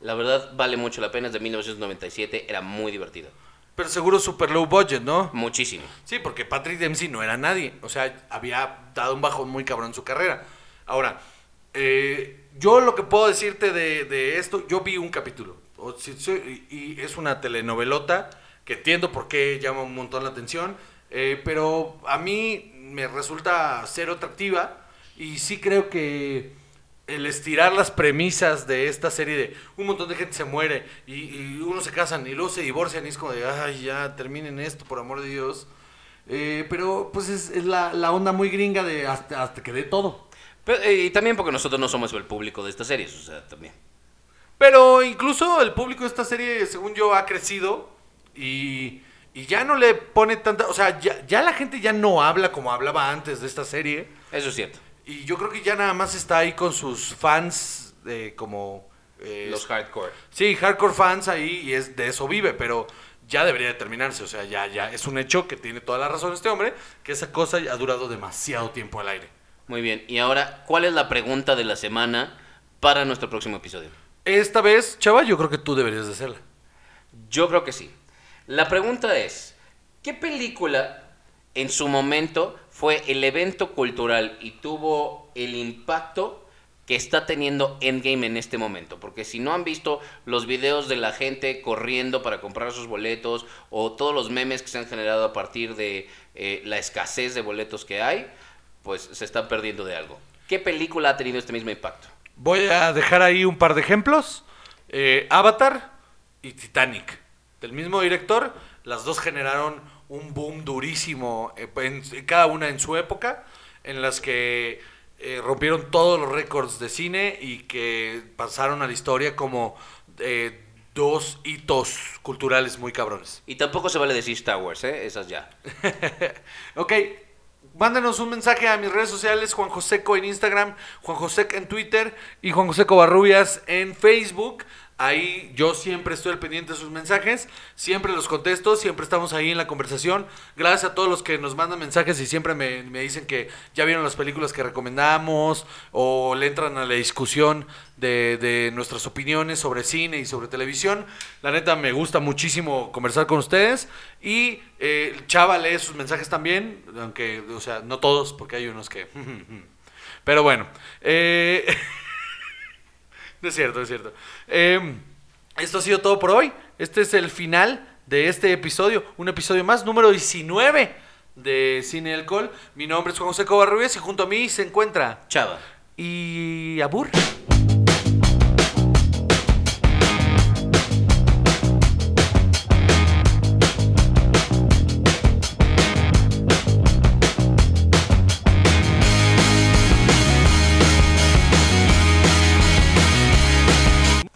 La verdad vale mucho la pena, es de 1997, era muy divertida.
Pero seguro super low budget, ¿no?
Muchísimo.
Sí, porque Patrick Dempsey no era nadie. O sea, había dado un bajón muy cabrón en su carrera. Ahora, eh, yo lo que puedo decirte de, de esto, yo vi un capítulo. O si y es una telenovelota que entiendo por qué llama un montón la atención. Eh, pero a mí me resulta cero atractiva. Y sí creo que el estirar las premisas de esta serie de un montón de gente se muere y, y unos se casan y luego se divorcian y es como de, ay, ya, terminen esto, por amor de Dios. Eh, pero pues es, es la, la onda muy gringa de hasta, hasta que dé todo.
Pero, eh, y también porque nosotros no somos el público de estas series, o sea, también.
Pero incluso el público de esta serie, según yo, ha crecido y, y ya no le pone tanta... O sea, ya, ya la gente ya no habla como hablaba antes de esta serie.
Eso es cierto.
Y yo creo que ya nada más está ahí con sus fans de como... eh,
Los hardcore.
Sí, hardcore fans ahí y es de eso vive, pero ya debería de terminarse. O sea, ya, ya es un hecho que tiene toda la razón este hombre, que esa cosa ya ha durado demasiado tiempo al aire.
Muy bien. Y ahora, ¿cuál es la pregunta de la semana para nuestro próximo episodio?
Esta vez, chava, yo creo que tú deberías de hacerla.
Yo creo que sí. La pregunta es, ¿qué película en su momento fue el evento cultural y tuvo el impacto que está teniendo Endgame en este momento? Porque si no han visto los videos de la gente corriendo para comprar sus boletos o todos los memes que se han generado a partir de eh, la escasez de boletos que hay, pues se están perdiendo de algo. ¿Qué película ha tenido este mismo impacto?
Voy a dejar ahí un par de ejemplos. Eh, Avatar y Titanic. Del mismo director, las dos generaron un boom durísimo, eh, en- cada una en su época, en las que eh, rompieron todos los récords de cine y que pasaron a la historia como eh, dos hitos culturales muy cabrones.
Y tampoco se vale decir Star Wars, ¿eh? Esas ya.
Ok, mándenos un mensaje a mis redes sociales, Juan Joseco en Instagram, Juan Joseco en Twitter y Juan Joseco Barrubias en Facebook. Ahí yo siempre estoy al pendiente de sus mensajes, siempre los contesto, siempre estamos ahí en la conversación. Gracias a todos los que nos mandan mensajes y siempre me, me dicen que ya vieron las películas que recomendamos o le entran a la discusión de, de nuestras opiniones sobre cine y sobre televisión. La neta me gusta muchísimo conversar con ustedes y eh, Chava lee sus mensajes también, aunque, o sea, no todos, porque hay unos que... Pero bueno, eh, no es cierto, es cierto. Eh, esto ha sido todo por hoy. Este es el final de este episodio, un episodio más, número 19 de Cine y Alcohol. Mi nombre es Juan José Covarrubias y junto a mí se encuentra...
Chava.
Y... Abur.